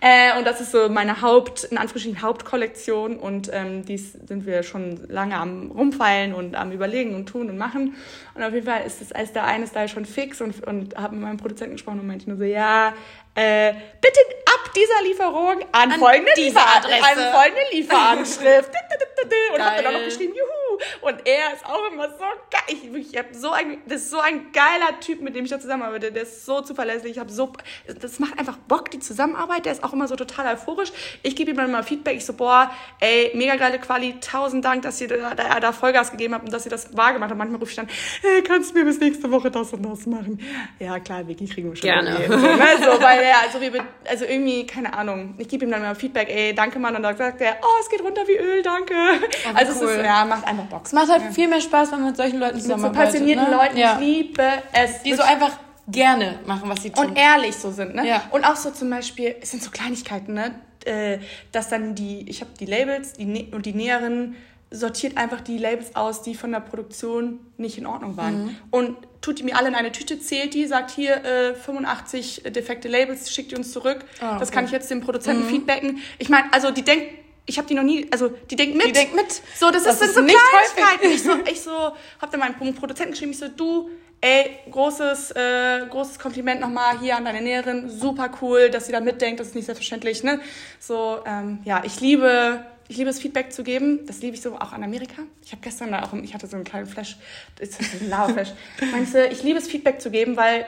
Äh, und das ist so meine Haupt, in Anführungsstrichen Hauptkollektion und ähm, dies sind wir schon lange am rumfeilen und am überlegen und tun und machen. Und auf jeden Fall ist das als der eine Style schon fix und, und habe mit meinem Produzenten gesprochen und meinte nur so, ja, äh, bitte ab dieser Lieferung an, an folgende Lieferadresse, an folgende Lieferanschrift. <laughs> und hab dann auch noch geschrieben, juhu. Und er ist auch immer so geil. Ich, ich hab so ein, das ist so ein geiler Typ, mit dem ich da zusammenarbeite. Der ist so zuverlässig. Ich habe so, das macht einfach Bock, die Zusammenarbeit. Der ist auch immer so total euphorisch. Ich gebe ihm dann mal Feedback. Ich so, boah, ey, mega geile Quali. Tausend Dank, dass ihr da, da, da Vollgas gegeben habt und dass ihr das wahrgemacht habt. Manchmal rufe ich dann, hey, kannst du mir bis nächste Woche das und das machen? Ja, klar, Vicky kriegen wir schon. Gerne. So, ne? so, weil er, also, wir, also irgendwie, keine Ahnung. Ich gebe ihm dann mal Feedback, ey, danke Mann. Und dann sagt er, oh, es geht runter wie Öl, danke. Oh, also cool. es ist, ja, macht einfach Bock. Es macht halt ja. viel mehr Spaß, wenn man mit solchen Leuten zusammenarbeitet. Mit so passionierten ne? Leuten, ja. ich liebe es. Die so einfach gerne machen, was sie tun. Und ehrlich so sind, ne? Ja. Und auch so zum Beispiel, es sind so Kleinigkeiten, ne? Äh, dass dann die, ich habe die Labels die, und die Näheren sortiert einfach die Labels aus, die von der Produktion nicht in Ordnung waren. Und tut die mir alle in eine Tüte, zählt die, sagt hier äh, 85 defekte Labels, schickt die uns zurück. Ah, Das okay. kann ich jetzt dem Produzenten feedbacken. Ich meine, also die denkt, ich habe die noch nie, also die denkt mit. Die denkt mit. So, das, Das ist, sind so nicht Kleinigkeiten. Ich so, ich so, hab dann meinen Produzenten geschrieben, ich so, du, ey, großes, äh, großes Kompliment nochmal hier an deine Näherin. Super cool, dass sie da mitdenkt, das ist nicht selbstverständlich, ne? So, ähm, ja, ich liebe, ich liebe es, Feedback zu geben. Das liebe ich so auch an Amerika. Ich habe gestern da auch, ich hatte so einen kleinen Flash, <laughs> das ist ein Lava-Flash. Meinst du, ich liebe es, Feedback zu geben, weil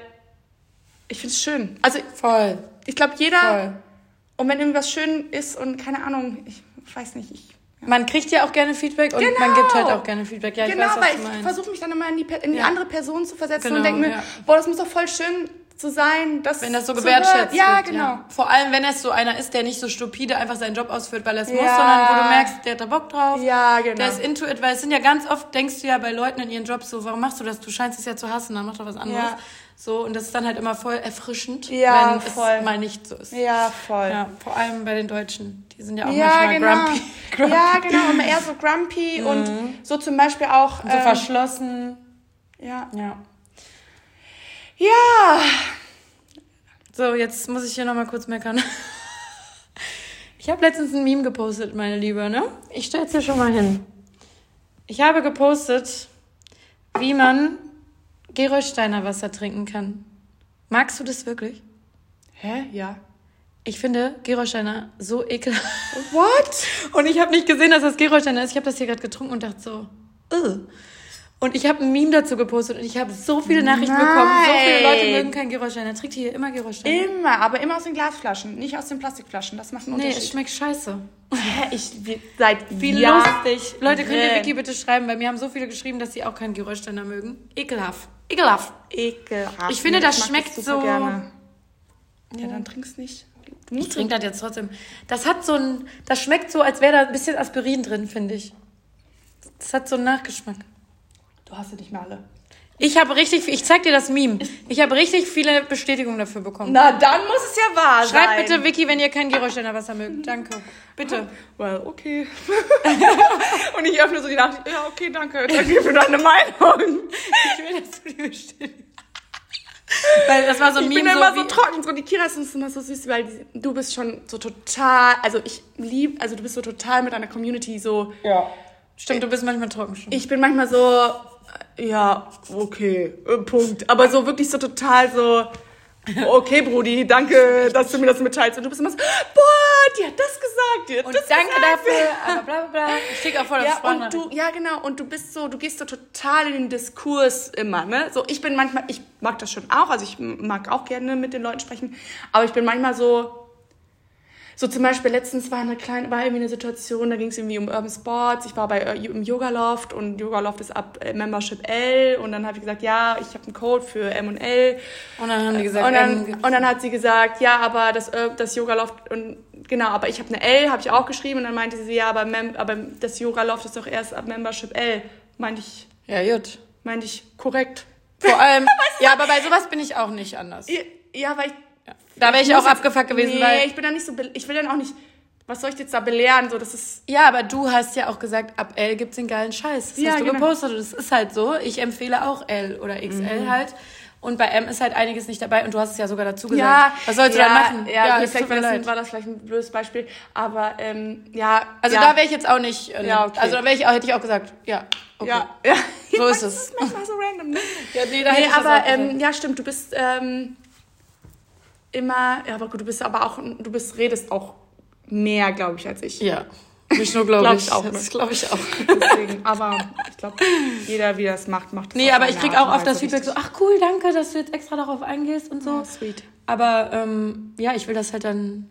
ich finde es schön. Also, Voll. ich glaube, jeder, Voll. und wenn irgendwas schön ist und keine Ahnung, ich, ich weiß nicht, ich Man kriegt ja auch gerne Feedback und man Genau. gibt halt auch gerne Feedback. Ja, ich genau, weiß, was weil ich versuche mich dann immer in die, in die Ja. andere Person zu versetzen Genau, und denke mir, ja. boah, das muss doch voll schön zu sein, dass Wenn das so gewertschätzt hören. Ja, wird. genau. Vor allem, wenn es so einer ist, der nicht so stupide einfach seinen Job ausführt, weil er es muss, sondern wo du merkst, der hat da Bock drauf. Ja, genau. Der ist into it, weil es sind ja ganz oft, denkst du ja bei Leuten in ihren Jobs so, warum machst du das? Du scheinst es ja zu hassen, dann mach doch was anderes. So, und das ist dann halt immer voll erfrischend, Ja, wenn voll. es mal nicht so ist. Ja, voll. Ja, vor allem bei den Deutschen. Die sind ja auch Ja, manchmal genau. grumpy. grumpy. <laughs> Ja, genau. Immer eher so grumpy und so zum Beispiel auch. Und so ähm, verschlossen. ja. Ja. ja. So, jetzt muss ich hier nochmal kurz meckern. <laughs> Ich habe letztens ein Meme gepostet, meine Liebe, ne? Ich stell's dir schon mal hin. Ich habe gepostet, wie man Gerolsteiner Wasser trinken kann. Magst du das wirklich? Hä? Ja. Ich finde Gerolsteiner so ekelhaft. What? <laughs> Und ich habe nicht gesehen, dass das Gerolsteiner ist. Ich habe das hier gerade getrunken und dachte so, Ugh. Und ich habe ein Meme dazu gepostet und ich habe so viele Nachrichten bekommen. So viele Leute Nein. mögen keinen Gerolsteiner. Trinkt ihr hier immer Gerolsteiner? Immer, aber immer aus den Glasflaschen, nicht aus den Plastikflaschen. Das macht einen Nee, es Unterschied. schmeckt scheiße. Ich, seit Wie Jahren- lustig. Leute, könnt ihr. Vicky bitte schreiben, weil mir haben so viele geschrieben, dass sie auch keinen Gerolsteiner mögen. Ekelhaft. Ekelhaft. Ekelhaft. Ich finde, das mag schmeckt so- Gerne. Ja, dann trink's nicht. Ich trinke das jetzt trotzdem. Das hat so ein, das schmeckt so, als wäre da ein bisschen Aspirin drin, finde ich. Das hat so einen Nachgeschmack. Du hast ja nicht mehr alle. Ich habe richtig viel, ich zeig dir das Meme. Ich habe richtig viele Bestätigungen dafür bekommen. Na, dann muss es ja wahr sein. Schreibt bitte Vicky, wenn ihr kein Gerolsteiner Wasser mögt. Danke. Bitte. <laughs> Well, okay. <laughs> Und ich öffne so die Nachricht. Ja, okay, danke. Danke für deine Meinung. Ich will, dass du die bestätigst. Weil das war so ein Ich Meme bin immer so so wie, trocken. So, die Kira ist uns immer so süß, weil die, du bist schon so total, also ich lieb, also du bist so total mit deiner Community so. Ja. Stimmt, du bist manchmal trocken schon. Ich bin manchmal so, ja, okay, äh, Punkt. Aber so wirklich so total so, okay, Brudi, danke, dass du mir das mitteilst. Und du bist immer so, boah, die hat das gesagt, die hat Und das danke gesagt. dafür, aber bla bla bla. Ich schicke auch voll Ja, und du, ja, genau. Und du bist so, du gehst so total in den Diskurs immer, ne? So, ich bin manchmal, ich mag das schon auch, also ich mag auch gerne mit den Leuten sprechen, aber ich bin manchmal so, so zum Beispiel letztens war eine kleine, war irgendwie eine Situation, da ging es irgendwie um Urban Sports. Ich war bei äh, im Yoga Loft und Yoga Loft ist ab äh, Membership L und dann habe ich gesagt, ja, ich habe einen Code für M und L. Und dann haben die gesagt, Und dann, ähm, und dann hat sie gesagt, ja, aber das, äh, das Yoga Loft und genau, aber ich habe eine L, habe ich auch geschrieben und dann meinte sie, ja, aber, Mem aber das Yoga Loft ist doch erst ab Membership L. Meinte ich, ja, gut. meinte ich korrekt. Vor allem, <laughs> ja, aber bei sowas bin ich auch nicht anders. Ja, Ja, weil ich Da wäre ich muss auch abgefuckt gewesen, nee, weil. ich bin da nicht so, ich will dann auch nicht, was soll ich jetzt da belehren, so, das ist, Ja, aber du hast ja auch gesagt, ab L gibt's den geilen Scheiß. Das Ja, hast du genau. gepostet. Das ist halt so. Ich empfehle auch L oder XL Mhm. halt. Und bei M ist halt einiges nicht dabei und du hast es ja sogar dazu gesagt. Ja, Was sollst ja, du dann machen? Ja, es vielleicht tut mir war das, war das vielleicht ein blödes Beispiel, aber ähm, ja. Also ja, da wäre ich jetzt auch nicht. Äh, Ja, okay. Also da wäre ich auch, hätte ich auch gesagt, ja. Okay. Ja, ja. So ist Das es. ist manchmal so random, ne? Ja, nee, da Nee, ich das aber ähm, ja, stimmt, du bist ähm, immer, ja, aber gut, du bist aber auch, du bist, redest auch mehr, glaube ich, als ich. Ja. Nicht nur, glaube Glaub ich. ich auch, Das glaube ich auch. <laughs> Deswegen, aber ich glaube, jeder, wie das macht, macht das Nee, aber ich seine krieg Art auch oft das Feedback so, ach cool, danke, dass du jetzt extra darauf eingehst und so. Ja, sweet. Aber ähm, ja, ich will das halt dann.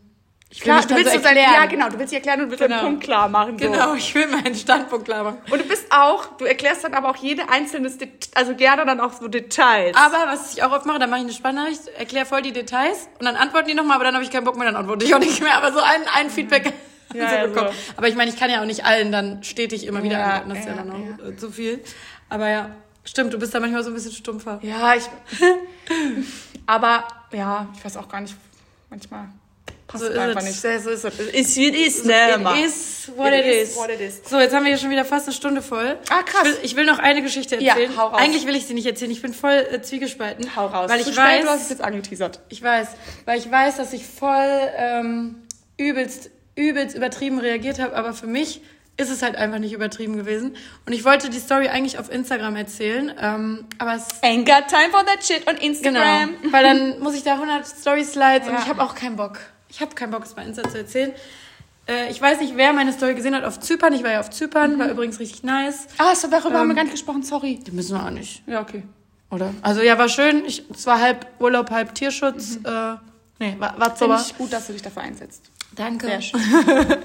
Ich will Klar, du willst so so erklären. ja, genau, du willst dich erklären und willst Genau. deinen Punkt klar machen. So. Genau, ich will meinen Standpunkt klar machen. Und du bist auch, du erklärst dann aber auch jede einzelne, also gerne dann auch so Details. Aber was ich auch oft mache, dann mache ich eine Sprachnachricht, erkläre voll die Details und dann antworten die nochmal, aber dann habe ich keinen Bock mehr, dann antworte ich auch nicht mehr. Aber so ein, ein Feedback <laughs> Ja, so ja, bekommen. so. Aber ich meine, ich kann ja auch nicht allen dann stetig immer wieder Ja, antworten, das ist ja, ja, dann auch äh, zu viel. Aber ja, stimmt, du bist da manchmal so ein bisschen stumpfer. Ja, ich. <laughs> aber ja, ich weiß auch gar nicht, manchmal. Passt so ist einfach es. nicht. So ist es. Ist wie es ist, ne? It is what It it, is what it is. So, jetzt haben wir hier schon wieder fast eine Stunde voll. Ah, krass. Ich will, ich will noch eine Geschichte Ja, erzählen. hau raus. Eigentlich will ich sie nicht erzählen. Ich bin voll äh, zwiegespalten. Hau raus. Weil ich Zu spät, weiß, du hast es jetzt angeteasert. ich weiß, weil ich weiß, dass ich voll ähm, übelst, übelst übertrieben reagiert habe. Aber für mich ist es halt einfach nicht übertrieben gewesen. Und ich wollte die Story eigentlich auf Instagram erzählen. Ähm, aber es Ain't got time for that shit on Genau, Instagram. weil dann <laughs> muss ich da 100 Story-Slides und Ja. ich habe auch keinen Bock. Ich habe keinen Bock, es bei Insta zu erzählen. Äh, ich weiß nicht, wer meine Story gesehen hat auf Zypern. Ich war ja auf Zypern, war übrigens richtig nice. Ah, so darüber haben wir Ähm, gar nicht gesprochen, sorry. Die müssen wir auch nicht, Ja, okay. oder? Also ja, war schön. Ich, es war halb Urlaub, halb Tierschutz. Äh, nee, war, war Finde ich gut, dass du dich dafür einsetzt. Danke. Sehr schön. <laughs>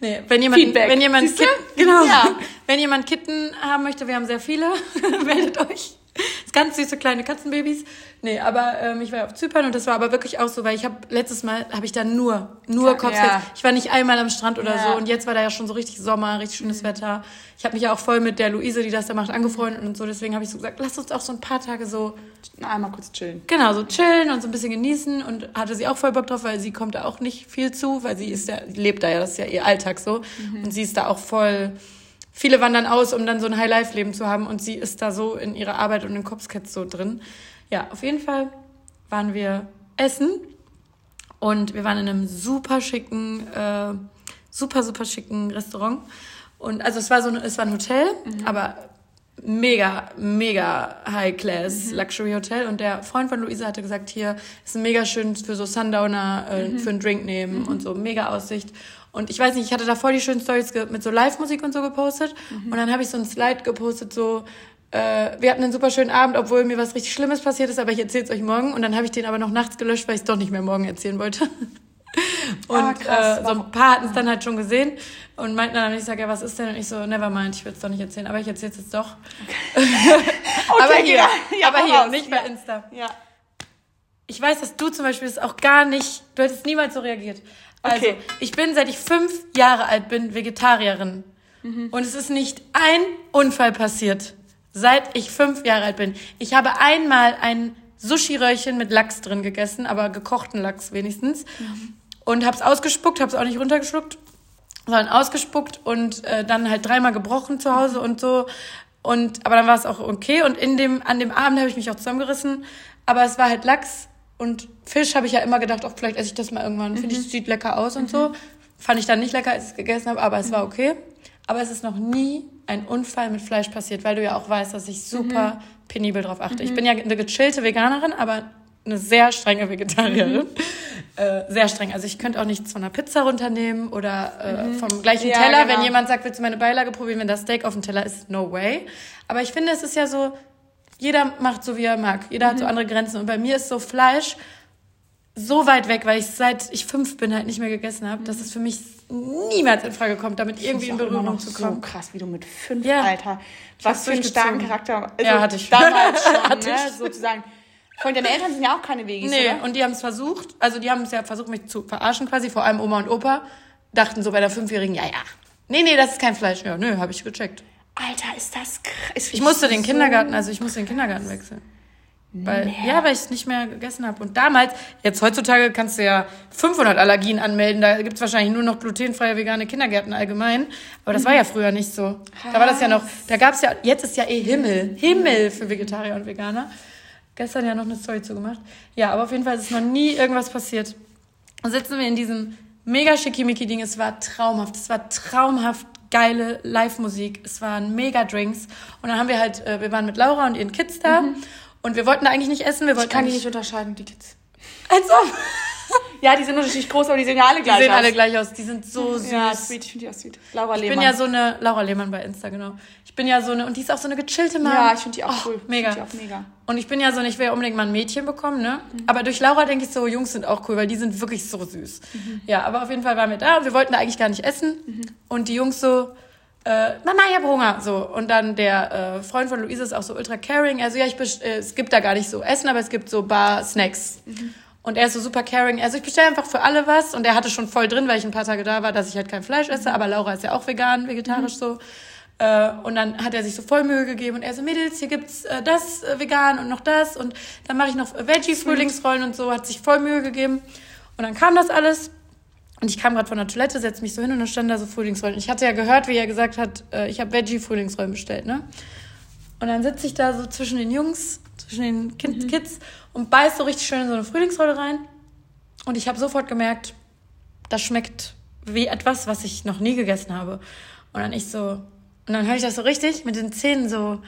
Nee, wenn jemand, Feedback. wenn jemand? Kitten, genau, Ja. wenn jemand Kitten haben möchte, wir haben sehr viele, <laughs> meldet euch. <laughs> Das ganz süße kleine Katzenbabys. Nee, aber ähm, ich war auf Zypern und das war aber wirklich auch so, weil ich habe letztes Mal habe ich da nur nur Ja. Kopfsex. Ich war nicht einmal am Strand oder Ja. so und jetzt war da ja schon so richtig Sommer, richtig schönes Wetter. Ich habe mich ja auch voll mit der Luise, die das da macht, angefreundet und so. Deswegen habe ich so gesagt, lass uns auch so ein paar Tage so Einmal kurz chillen. Genau, so chillen und so ein bisschen genießen und hatte sie auch voll Bock drauf, weil sie kommt da auch nicht viel zu, weil sie ist ja, sie lebt da ja, das ist ja ihr Alltag so. Und sie ist da auch voll, viele wandern aus, um dann so ein High-Life-Leben zu haben und sie ist da so in ihrer Arbeit und in Kopfskets so drin. Ja, auf jeden Fall waren wir essen und wir waren in einem super schicken, äh, super, super schicken Restaurant. Und also es war so, ein- es war ein Hotel, aber mega, mega High-Class Luxury Hotel. Und der Freund von Luisa hatte gesagt, hier ist ein mega schön für so Sundowner, äh, für einen Drink nehmen und so, mega Aussicht. Und ich weiß nicht, ich hatte da voll die schönen Stories mit so Live-Musik und so gepostet. Und dann habe ich so ein Slide gepostet, so, äh, wir hatten einen super schönen Abend, obwohl mir was richtig Schlimmes passiert ist, aber ich erzähle es euch morgen. Und dann habe ich den aber noch nachts gelöscht, weil ich es doch nicht mehr morgen erzählen wollte. <laughs> Und Ah, krass. äh, so ein paar hatten es dann halt schon gesehen und meinten dann, ich sage, ja, was ist denn? Und ich so, never mind, ich will es doch nicht erzählen, aber ich erzähle es jetzt doch. <laughs> aber hier, ja. Ja, aber hier, raus. nicht bei Insta. Ja. Ich weiß, dass du zum Beispiel das auch gar nicht, du hättest niemals so reagiert. Also, Okay. ich bin, seit ich fünf Jahre alt bin, Vegetarierin. Mhm. Und es ist nicht ein Unfall passiert, seit ich fünf Jahre alt bin. Ich habe einmal ein Sushi-Röllchen mit Lachs drin gegessen, aber gekochten Lachs wenigstens. Mhm. Und hab's ausgespuckt, hab's auch nicht runtergeschluckt, sondern ausgespuckt und äh, dann halt dreimal gebrochen zu Hause und so. Und aber dann war es auch okay. Und in dem, an dem Abend habe ich mich auch zusammengerissen. Aber es war halt Lachs und Fisch habe ich ja immer gedacht, auch vielleicht esse ich das mal irgendwann. Finde ich, sieht lecker aus und so. Fand ich dann nicht lecker, als ich es gegessen habe, aber es war okay. Aber es ist noch nie ein Unfall mit Fleisch passiert, weil du ja auch weißt, dass ich super penibel drauf achte. Ich bin ja eine gechillte Veganerin, aber eine sehr strenge Vegetarierin. <laughs> Äh, sehr streng. Also ich könnte auch nichts von einer Pizza runternehmen oder äh, vom gleichen Ja, Teller. genau. Wenn jemand sagt, willst du meine Beilage probieren, wenn das Steak auf dem Teller ist, no way. Aber ich finde, es ist ja so, jeder macht so, wie er mag. Jeder hat so Mhm. andere Grenzen. Und bei mir ist so Fleisch so weit weg, weil ich seit ich fünf bin halt nicht mehr gegessen habe, dass es für mich niemals in Frage kommt, damit irgendwie in Berührung zu so kommen. krass, wie du mit fünf, Ja. Alter. Was für einen starken. Charakter. Also Ja, hatte ich. Damals <laughs> schon, Hatte ne? ich. Sozusagen. Vor allem deine Eltern sind ja auch keine Veggies, Nee, oder? und die haben es versucht, also die haben es ja versucht, mich zu verarschen quasi, vor allem Oma und Opa, dachten so bei der Fünfjährigen, ja, ja. Nee, nee, das ist kein Fleisch. Ja, nö, habe ich gecheckt. Alter, ist das krass. Ich musste den Kindergarten, also ich musste den Kindergarten wechseln. Weil, ja, weil ich es nicht mehr gegessen habe. Und damals, jetzt heutzutage kannst du ja 500 Allergien anmelden. Da gibt's wahrscheinlich nur noch glutenfreie vegane Kindergärten allgemein. Aber das war ja früher nicht so. Da war das ja noch, da gab's ja, jetzt ist ja eh Himmel. Himmel für Vegetarier und Veganer. Gestern ja noch eine Story zu gemacht. Ja, aber auf jeden Fall ist noch nie irgendwas passiert. Und sitzen wir in diesem mega schickimicki-Ding. Es war traumhaft. Es war traumhaft geile Live-Musik. Es waren mega Drinks. Und dann haben wir halt, äh, wir waren mit Laura und ihren Kids da. Und wir wollten da eigentlich nicht essen. Wir wollten Ich kann die nicht unterscheiden, die Kids. Als ob. <laughs> Ja, die sind unterschiedlich groß, aber die sehen ja alle Die gleich sehen aus. alle gleich aus. Die sind so süß. Ja, sweet, ich finde die auch sweet. Laura ich Lehmann. bin ja so eine, Laura Lehmann bei Insta, genau. Ich bin ja so eine, und die ist auch so eine gechillte Mom. Ja, ich finde die auch Oh, cool. Mega. Ich die auch mega. Und ich bin ja so, ich will ja unbedingt mal ein Mädchen bekommen, ne? Mhm. Aber durch Laura denke ich so, Jungs sind auch cool, weil die sind wirklich so süß. Mhm. Ja, aber auf jeden Fall waren wir da und wir wollten da eigentlich gar nicht essen. Und die Jungs so, äh, Mama, ich hab Hunger. So. Und dann der äh, Freund von Luise ist auch so ultra caring. Also ja, ich äh, es gibt da gar nicht so Essen, aber es gibt so Bar-Snacks. Mhm. Und er ist so super caring. Also ich bestelle einfach für alle was. Und er hatte schon voll drin, weil ich ein paar Tage da war, dass ich halt kein Fleisch esse. Aber Laura ist ja auch vegan, vegetarisch so. Äh, und dann hat er sich so voll Mühe gegeben und er so, Mädels, hier gibt's äh, das äh, vegan und noch das und dann mache ich noch Veggie-Frühlingsrollen und so, hat sich voll Mühe gegeben. Und dann kam das alles. Und ich kam gerade von der Toilette, setze mich so hin und dann stand da so Frühlingsrollen. Ich hatte ja gehört, wie er gesagt hat, ich habe Veggie-Frühlingsrollen bestellt, ne? Und dann sitze ich da so zwischen den Jungs, zwischen den kind mhm. Kids und beiß so richtig schön in so eine Frühlingsrolle rein. Und ich habe sofort gemerkt, das schmeckt wie etwas, was ich noch nie gegessen habe. Und dann ich so, und dann habe ich das so richtig mit den Zähnen so,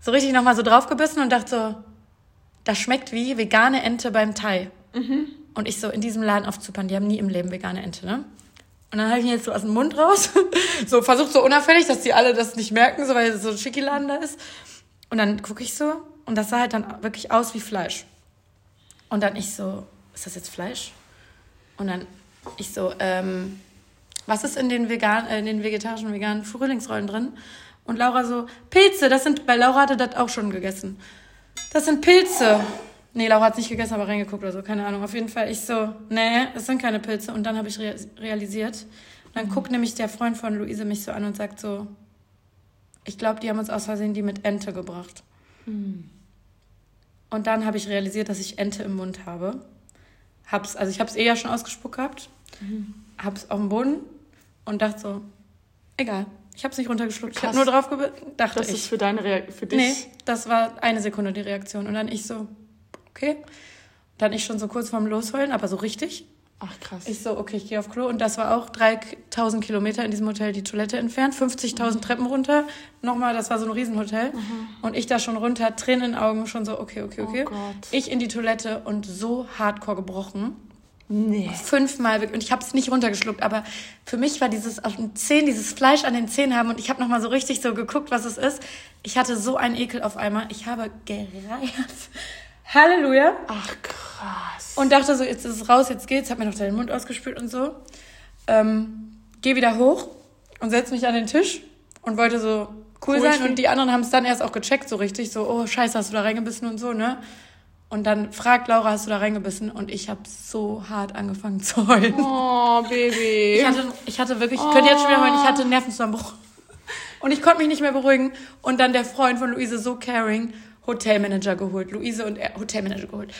so richtig nochmal so draufgebissen und dachte so, das schmeckt wie vegane Ente beim Thai. Mhm. Und ich so in diesem Laden auf Zypern, die haben nie im Leben vegane Ente, ne? Und dann habe ich ihn jetzt so aus dem Mund raus, <laughs> so versucht so unauffällig, dass die alle das nicht merken, so weil so ein Schicki-Laden da ist. Und dann gucke ich so und das sah halt dann wirklich aus wie Fleisch. Und dann ich so, ist das jetzt Fleisch? Und dann ich so, ähm, was ist in den, vegan, äh, in den vegetarischen veganen Frühlingsrollen drin? Und Laura so, Pilze, das sind, bei Laura hatte das auch schon gegessen. Das sind Pilze. Nee, Laura hat nicht gegessen, aber reingeguckt oder so, keine Ahnung. Auf jeden Fall, ich so, nee, es sind keine Pilze. Und dann habe ich re realisiert. Und dann guckt nämlich der Freund von Luise mich so an und sagt so, ich glaube, die haben uns aus Versehen die mit Ente gebracht. Mhm. Und dann habe ich realisiert, dass ich Ente im Mund habe. Hab's, also ich habe es eh ja schon ausgespuckt gehabt. Mhm. Hab's auf dem Boden und dachte so, egal. Ich habe es nicht runtergeschluckt. Krass. Ich habe nur drauf dachte das ich. Das ist für deine Reaktion, für dich? Nee, das war eine Sekunde die Reaktion. Und dann ich so, okay. Dann ich schon so kurz vorm Losheulen, aber so richtig. Ach krass. Ich so, okay, ich gehe auf Klo. Und das war auch 3000 Kilometer in diesem Hotel die Toilette entfernt, 50.000 mhm. Treppen runter. Nochmal, das war so ein Riesenhotel. Mhm. Und ich da schon runter, Tränen in den Augen, schon so, okay, okay, okay. Oh ich in die Toilette und so hardcore gebrochen. Nee. Fünfmal. Und ich habe es nicht runtergeschluckt. Aber für mich war dieses auf den Zähnen, dieses Fleisch an den Zähnen haben. Und ich habe nochmal so richtig so geguckt, was es ist. Ich hatte so einen Ekel auf einmal. Ich habe gereiert. Halleluja. Ach, krass. Und dachte so, jetzt ist es raus, jetzt geht's. Hab mir noch den Mund ausgespült und so. Ähm, geh wieder hoch und setz mich an den Tisch und wollte so cool, cool sein. Und die anderen haben es dann erst auch gecheckt, so richtig. So, oh, scheiße, hast du da reingebissen und so, ne? Und dann fragt Laura, hast du da reingebissen? Und ich habe so hart angefangen zu heulen. Oh, Baby. Ich hatte, ich hatte wirklich, ich könnte jetzt schon wieder heulen, ich hatte einen Nervenzusammenbruch. Und ich konnte mich nicht mehr beruhigen. Und dann der Freund von Luise, so caring, Hotelmanager geholt. Luise und er, Hotelmanager geholt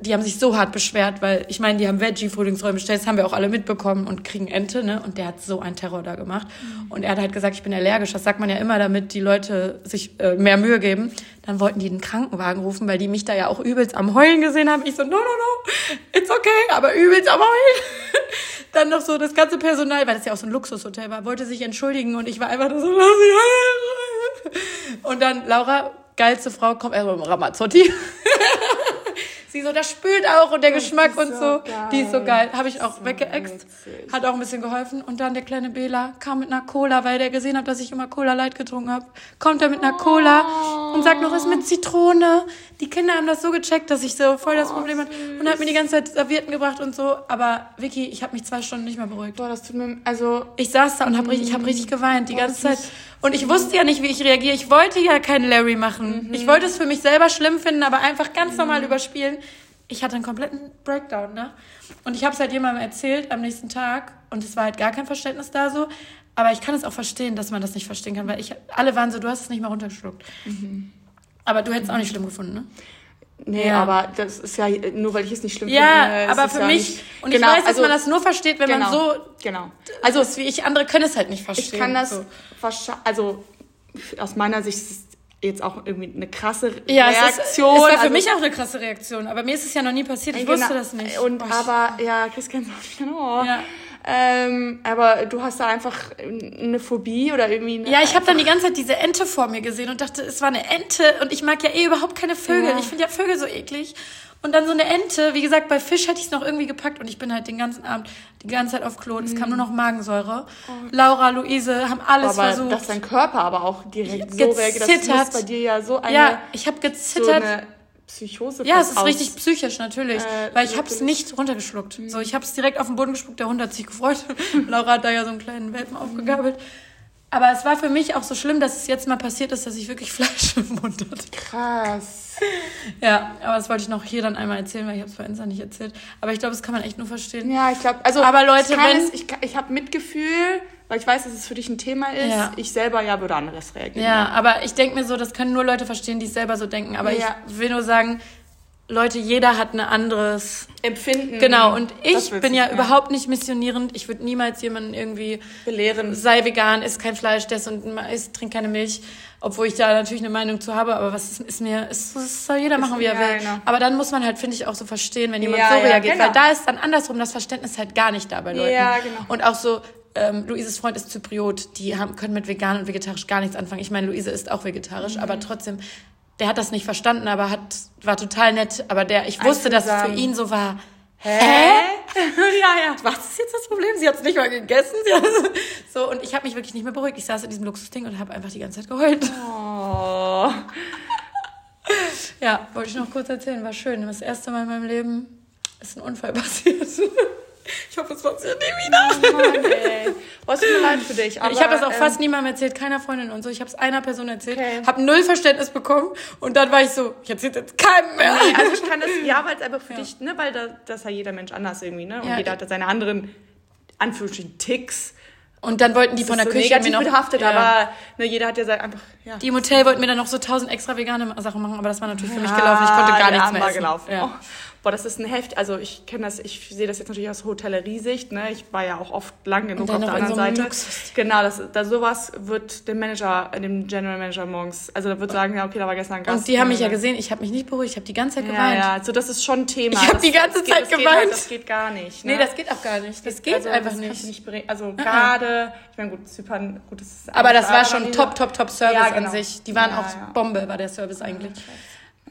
die haben sich so hart beschwert, weil ich meine, die haben Veggie-Frühlingsrollen bestellt, das haben wir auch alle mitbekommen und kriegen Ente, ne? Und der hat so einen Terror da gemacht. Mhm. Und er hat halt gesagt, ich bin allergisch. Das sagt man ja immer, damit die Leute sich äh, mehr Mühe geben. Dann wollten die den Krankenwagen rufen, weil die mich da ja auch übelst am Heulen gesehen haben. Ich so, no, no, no, it's okay, aber übelst am Heulen. <laughs> Dann noch so das ganze Personal, weil das ja auch so ein Luxushotel war, wollte sich entschuldigen und ich war einfach nur so, lass mich. Und dann Laura, geilste Frau, kommt erstmal Ramazzotti. <laughs> Sie so, das spült auch und der das Geschmack und so. so. Die ist so geil. Habe ich auch so weggeext. Hat auch ein bisschen geholfen. Und dann der kleine Bela kam mit einer Cola, weil der gesehen hat, dass ich immer Cola Light getrunken habe. Kommt er mit einer Cola oh. und sagt noch, was mit Zitrone. Die Kinder haben das so gecheckt, dass ich so voll das oh, Problem hatte. Und hat mir die ganze Zeit Servietten gebracht und so. Aber Vicky, ich habe mich zwei Stunden nicht mehr beruhigt. Boah, das tut mir, also. Ich saß da und hab richtig, ich habe richtig geweint die ganze Zeit. Und ich wusste ja nicht, wie ich reagiere. Ich wollte ja keinen Larry machen. Mhm. Ich wollte es für mich selber schlimm finden, aber einfach ganz normal mhm. überspielen. Ich hatte einen kompletten Breakdown, ne? Und ich habe es halt jemandem erzählt am nächsten Tag und es war halt gar kein Verständnis da so. Aber ich kann es auch verstehen, dass man das nicht verstehen kann, weil ich alle waren so, du hast es nicht mal runtergeschluckt. Mhm. Aber du hättest es auch nicht schlimm gefunden, ne? Nee, ja. aber das ist ja nur, weil ich es nicht schlimm ja, finde. Ja, aber für ja mich, nicht, und genau, ich weiß, dass also, man das nur versteht, wenn genau, man so genau. also ist wie ich, andere können es halt nicht verstehen. Ich kann das, so. also aus meiner Sicht ist es jetzt auch irgendwie eine krasse ja, Reaktion. Es, ist, es war für also, mich auch eine krasse Reaktion, aber mir ist es ja noch nie passiert, ich genau, wusste das nicht. Und oh, aber, ja, Chris kennt es auch nicht, oh. Ja. Ähm, aber du hast da einfach eine Phobie oder irgendwie. ja, ich habe dann die ganze Zeit diese Ente vor mir gesehen und dachte, es war eine Ente und ich mag ja eh überhaupt keine Vögel. Ja. Ich finde ja Vögel so eklig. Und dann so eine Ente, wie gesagt, bei Fisch hätte ich es noch irgendwie gepackt und ich bin halt den ganzen Abend die ganze Zeit auf Klo und es kam nur noch Magensäure. Oh. Laura, Luise haben alles aber versucht. Dass dein Körper aber auch direkt so reagiert, das ist bei dir ja so eine... Ja, ich habe gezittert. So Psychose. Ja, es ist richtig psychisch natürlich, äh, weil ich habe es nicht runtergeschluckt. Mhm. So, ich habe es direkt auf den Boden gespuckt. Der Hund hat sich gefreut. <laughs> Laura hat da ja so einen kleinen Welpen aufgegabelt. Aber es war für mich auch so schlimm, dass es jetzt mal passiert ist, dass ich wirklich <laughs> Fleisch im Mund hatte. Krass. <laughs> Ja, aber das wollte ich noch hier dann einmal erzählen, weil ich habe es bei Insta nicht erzählt. Aber ich glaube, das kann man echt nur verstehen. Ja, ich glaube, also. Aber Leute, wenn es, ich, ich habe Mitgefühl, weil ich weiß, dass es für dich ein Thema ist. Ja. Ich selber ja würde anderes reagieren. Ja, aber ich denke mir so, das können nur Leute verstehen, die es selber so denken. Aber ja. ich will nur sagen, Leute, jeder hat ein anderes Empfinden. Genau, und ich bin du, ja, überhaupt nicht missionierend. Ich würde niemals jemanden irgendwie Belehren. sei vegan, isst kein Fleisch, das und isst, trinkt keine Milch, obwohl ich da natürlich eine Meinung zu habe, aber was ist, ist mir, ist, das soll jeder machen, wie er ja, will. genau. Aber dann muss man halt, finde ich, auch so verstehen, wenn jemand Ja, so ja, reagiert, genau. weil da ist dann andersrum das Verständnis halt gar nicht da bei Leuten. Ja, genau. Und auch so, ähm, Luises Freund ist Zypriot, die haben, können mit vegan und vegetarisch gar nichts anfangen. Ich meine, Luise ist auch vegetarisch, Mhm. aber trotzdem, der hat das nicht verstanden, aber hat, war total nett, aber der, ich wusste, dass es für ihn so war. Hä? <laughs> ja, ja. Was ist jetzt das Problem? Sie hat es nicht mal gegessen. <laughs> So, und ich habe mich wirklich nicht mehr beruhigt. Ich saß in diesem Luxusding und habe einfach die ganze Zeit geheult. Oh. <laughs> Ja, wollte ich noch kurz erzählen. War schön. Das erste Mal in meinem Leben ist ein Unfall passiert. Ich hoffe, es passiert nie wieder. Mann, ey. Was tut mir leid für dich. Aber, ich habe das auch ähm, fast niemandem erzählt, keiner Freundin und so. Ich habe es einer Person erzählt, Okay. habe null Verständnis bekommen und dann war ich so, ich erzähle jetzt keinem mehr. Nee, also ich kann das, ja, weil es einfach für dich, ne, weil da, das ist ja jeder Mensch anders irgendwie, ne? Und Ja. jeder hat da seine anderen, Anführungsstrichen, Ticks. Und dann wollten die von der so Küche mir noch... behaftet, Ja. aber ne, jeder hat ja sein, einfach, ja. Die im Hotel wollten mir dann noch so tausend extra vegane Sachen machen, aber das war natürlich für mich gelaufen. Ich konnte gar Ah, nichts ja, mehr essen. gelaufen. Ja. Oh. Boah, das ist ein Heft. Also ich kenne das, ich sehe das jetzt natürlich aus Hotellerie-Sicht. Ne? Ich war ja auch oft lang genug auf der anderen so Seite. Luxus- Genau, das, da sowas wird dem Manager, dem General Manager morgens, also da wird sagen, ja okay, da war gestern ein Gast. Und die haben mich ja Ne? gesehen, ich habe mich nicht beruhigt, ich habe die ganze Zeit Ja, geweint. ja, also das ist schon ein Thema. Ich hab Das- die ganze das geht- Zeit das geht geweint. Halt, das geht gar nicht. Ne? Nee, das geht auch gar nicht. Das geht also, einfach das nicht. nicht. Also gerade, ich meine, gut, Zypern, gut, das ist Aber das war schon top, top, top Service Ja, genau. an sich. Die waren Ja, auch ja. Bombe, war der Service eigentlich.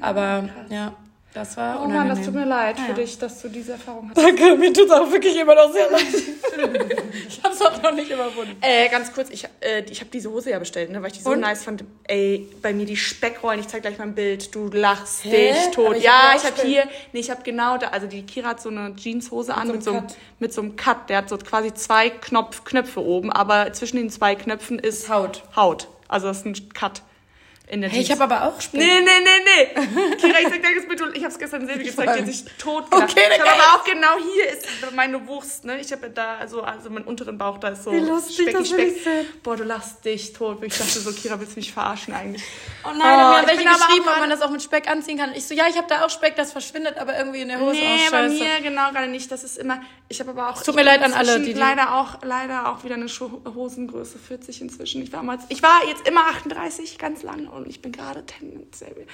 Aber ja, das war Oh unangenehm. Mann, das tut mir leid für Ja. dich, dass du diese Erfahrung hattest. Danke, mir tut auch wirklich immer noch sehr leid. <laughs> ich hab's auch noch nicht überwunden. Äh, ganz kurz, ich, äh, ich habe diese Hose ja bestellt, ne, weil ich die so Und? nice fand. Ey, bei mir die Speckrollen, ich zeig gleich mal ein Bild, du lachst Hä? dich tot. Ich ja, hab ich habe hier, nee, ich habe genau da, also die Kira hat so eine Jeanshose an so mit so, einem, Cut. mit so einem Cut. Der hat so quasi zwei Knopf, Knöpfe oben, aber zwischen den zwei Knöpfen ist Haut. Haut. Also das ist ein Cut in der Hey, ich habe aber auch Speck. Nee, nee, nee, nee. <laughs> Kira, ich sag dir das bitte. Ich hab's gestern Silvi gezeigt, die hat sich tot gelacht. Okay, ich habe aber auch genau hier ist meine Wurst, ne? Ich habe da, also, also mein unteren Bauch, da ist so Wie lustig, Specky, das Speck. sehen. Boah, du lachst dich tot. Ich dachte so, Kira, willst du mich verarschen eigentlich? Oh nein, Oh, mir haben ich welche geschrieben, ob man das auch mit Speck anziehen kann. Ich so, ja, ich habe da auch Speck, das verschwindet aber irgendwie in der Hose. Nee, oh, bei mir genau gerade nicht. Das ist immer. Ich habe aber auch. tut mir leid an alle, die- die- leider auch leider auch wieder eine Hosengröße 40 inzwischen. Ich war mal, ich war jetzt immer 38 ganz lange und ich bin gerade tendenziell.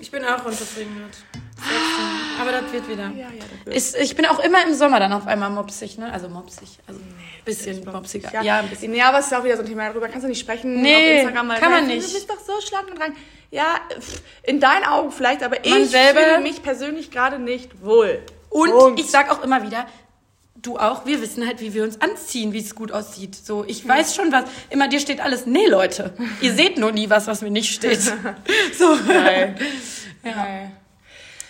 Ich bin auch unzufrieden mit 16. Aber das wird wieder. Ja, ja, das wird. Ist, ich bin auch immer im Sommer dann auf einmal mopsig, ne? Also mopsig. Also ein bisschen mopsiger. Ja, Ja, ein bisschen. Nee, aber es ist auch wieder so ein Thema, darüber kannst du nicht sprechen Nee, auf Instagram. weil kann man du nicht. bist doch so schlank und rein. Ja, in deinen Augen vielleicht, aber Man ich selber- fühle mich persönlich gerade nicht wohl. Und Punkt. ich sag auch immer wieder, du auch, wir wissen halt, wie wir uns anziehen, wie es gut aussieht. So, ich weiß schon was. Immer dir steht alles, nee, Leute, ihr seht nur nie was, was mir nicht steht. <laughs> so. Geil. <laughs> Ja. Geil.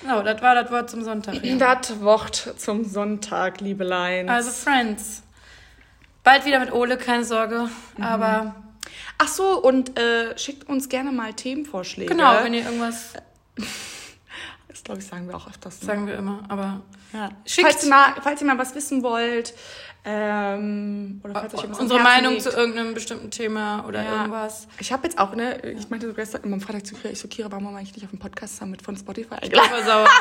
Oh, das war das Wort zum Sonntag. Ja. Das Wort zum Sonntag, Liebelein. Also Friends. Bald wieder mit Ole, keine Sorge. Aber Ach so, und äh, schickt uns gerne mal Themenvorschläge. genau, wenn ihr irgendwas, <laughs> Das glaube ich, sagen wir auch öfters. Ne? sagen wir immer. Aber Ja. Schickt- Falls, ihr mal, falls ihr mal was wissen wollt, ähm, oder falls euch irgendwas unsere Meinung liegt. zu irgendeinem bestimmten Thema oder Ja. irgendwas. Ich habe jetzt auch, ne, ich meinte so gestern am Freitag zu Kira, ich so, Kira, warum haben wir eigentlich nicht auf dem Podcast Summit von Spotify eingeladen? Ich war sauer. <laughs>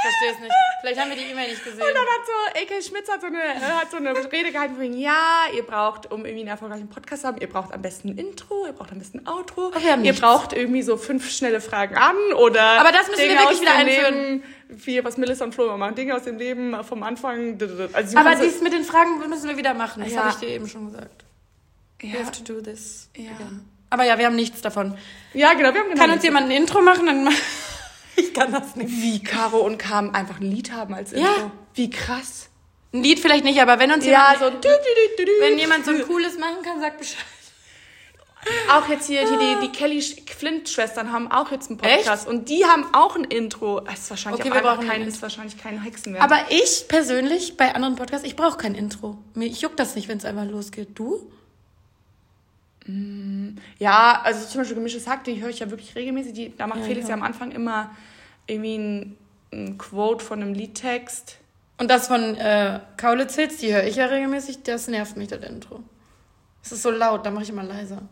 Ich verstehe es nicht. Vielleicht haben wir die E-Mail nicht gesehen. Und dann hat so, AK Schmitz hat so, eine, äh, hat so eine Rede gehalten von ja, ihr braucht, um irgendwie einen erfolgreichen Podcast zu haben, ihr braucht am besten ein Intro, ihr braucht am besten ein Outro, Ach, wir ihr nichts. braucht irgendwie so fünf schnelle Fragen an oder Aber das müssen wir Dinge wirklich aus wieder dem einführen. Leben, wie was Melissa und Flo immer machen, Dinge aus dem Leben vom Anfang. Also Aber dies mit den Fragen müssen wir wieder machen. Das Ja. habe ich dir eben schon gesagt. We ja, have to do this. Ja. again. Aber ja, wir haben nichts davon. ja, genau, wir haben genau Kann uns jemand ein Intro machen? Dann <laughs> ich kann das nicht. wie Caro und Kam einfach ein Lied haben als Intro. Ja. Wie krass. Ein Lied vielleicht nicht, aber wenn uns Ja, jemand, so. wenn jemand so ein cooles machen kann, sag Bescheid. Auch jetzt hier, hier die, die Kelly Flint-Schwestern haben auch jetzt einen Podcast. Echt? Und die haben auch ein Intro. Es ist wahrscheinlich Okay, wir brauchen kein, ein ist wahrscheinlich kein Hexenwerk. Aber ich persönlich bei anderen Podcasts, ich brauche kein Intro. Mir ich juckt das nicht, wenn es einfach losgeht. Du? ja, also zum Beispiel gemischtes Hack, die höre ich ja wirklich regelmäßig. Die, da macht Ja, Felix ja. ja am Anfang immer irgendwie ein, ein Quote von einem Liedtext. Und das von äh, Kaulitz Hills, die höre ich ja regelmäßig, das nervt mich, das Intro. Es ist so laut, da mache ich immer leiser.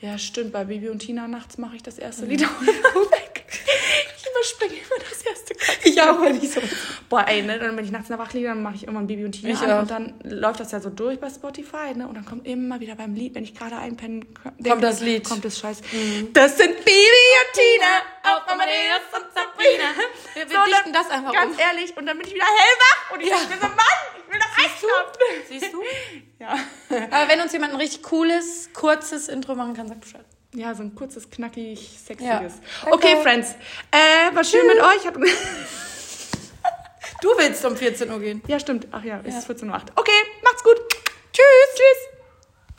Ja, stimmt. Bei Bibi und Tina nachts mache ich das erste Lied auch <laughs> immer überspringe immer das erste Kapitel. Ich auch, wenn ich so. Boah, ey, ne, dann wenn ich nachts in der Wach liege, dann mache ich irgendwann Bibi und Tina Ich an auch. und dann läuft das ja so durch bei Spotify, ne, und dann kommt immer wieder beim Lied, wenn ich gerade einpennen denke, Kommt das Lied. Mhm. kommt das Scheiß. Das sind Bibi und Tina, auf Amadeus und Sabrina. Wir, wir So, dichten dann- das einfach Ganz um. ehrlich, und dann bin ich wieder hellwach und ich Ja. bin so, Mann, ich will doch einschlafen. Siehst du? <laughs> Ja. Aber wenn uns jemand ein richtig cooles, kurzes Intro machen kann, sag Bescheid. Ja, so ein kurzes, knackig, sexiges. Ja. Okay, Friends. Äh, war schön mit euch. Hat... du willst um 14 Uhr gehen. Ja, stimmt. Ach ja, es ist 14.08 Uhr. Okay, macht's gut. Tschüss. Tschüss.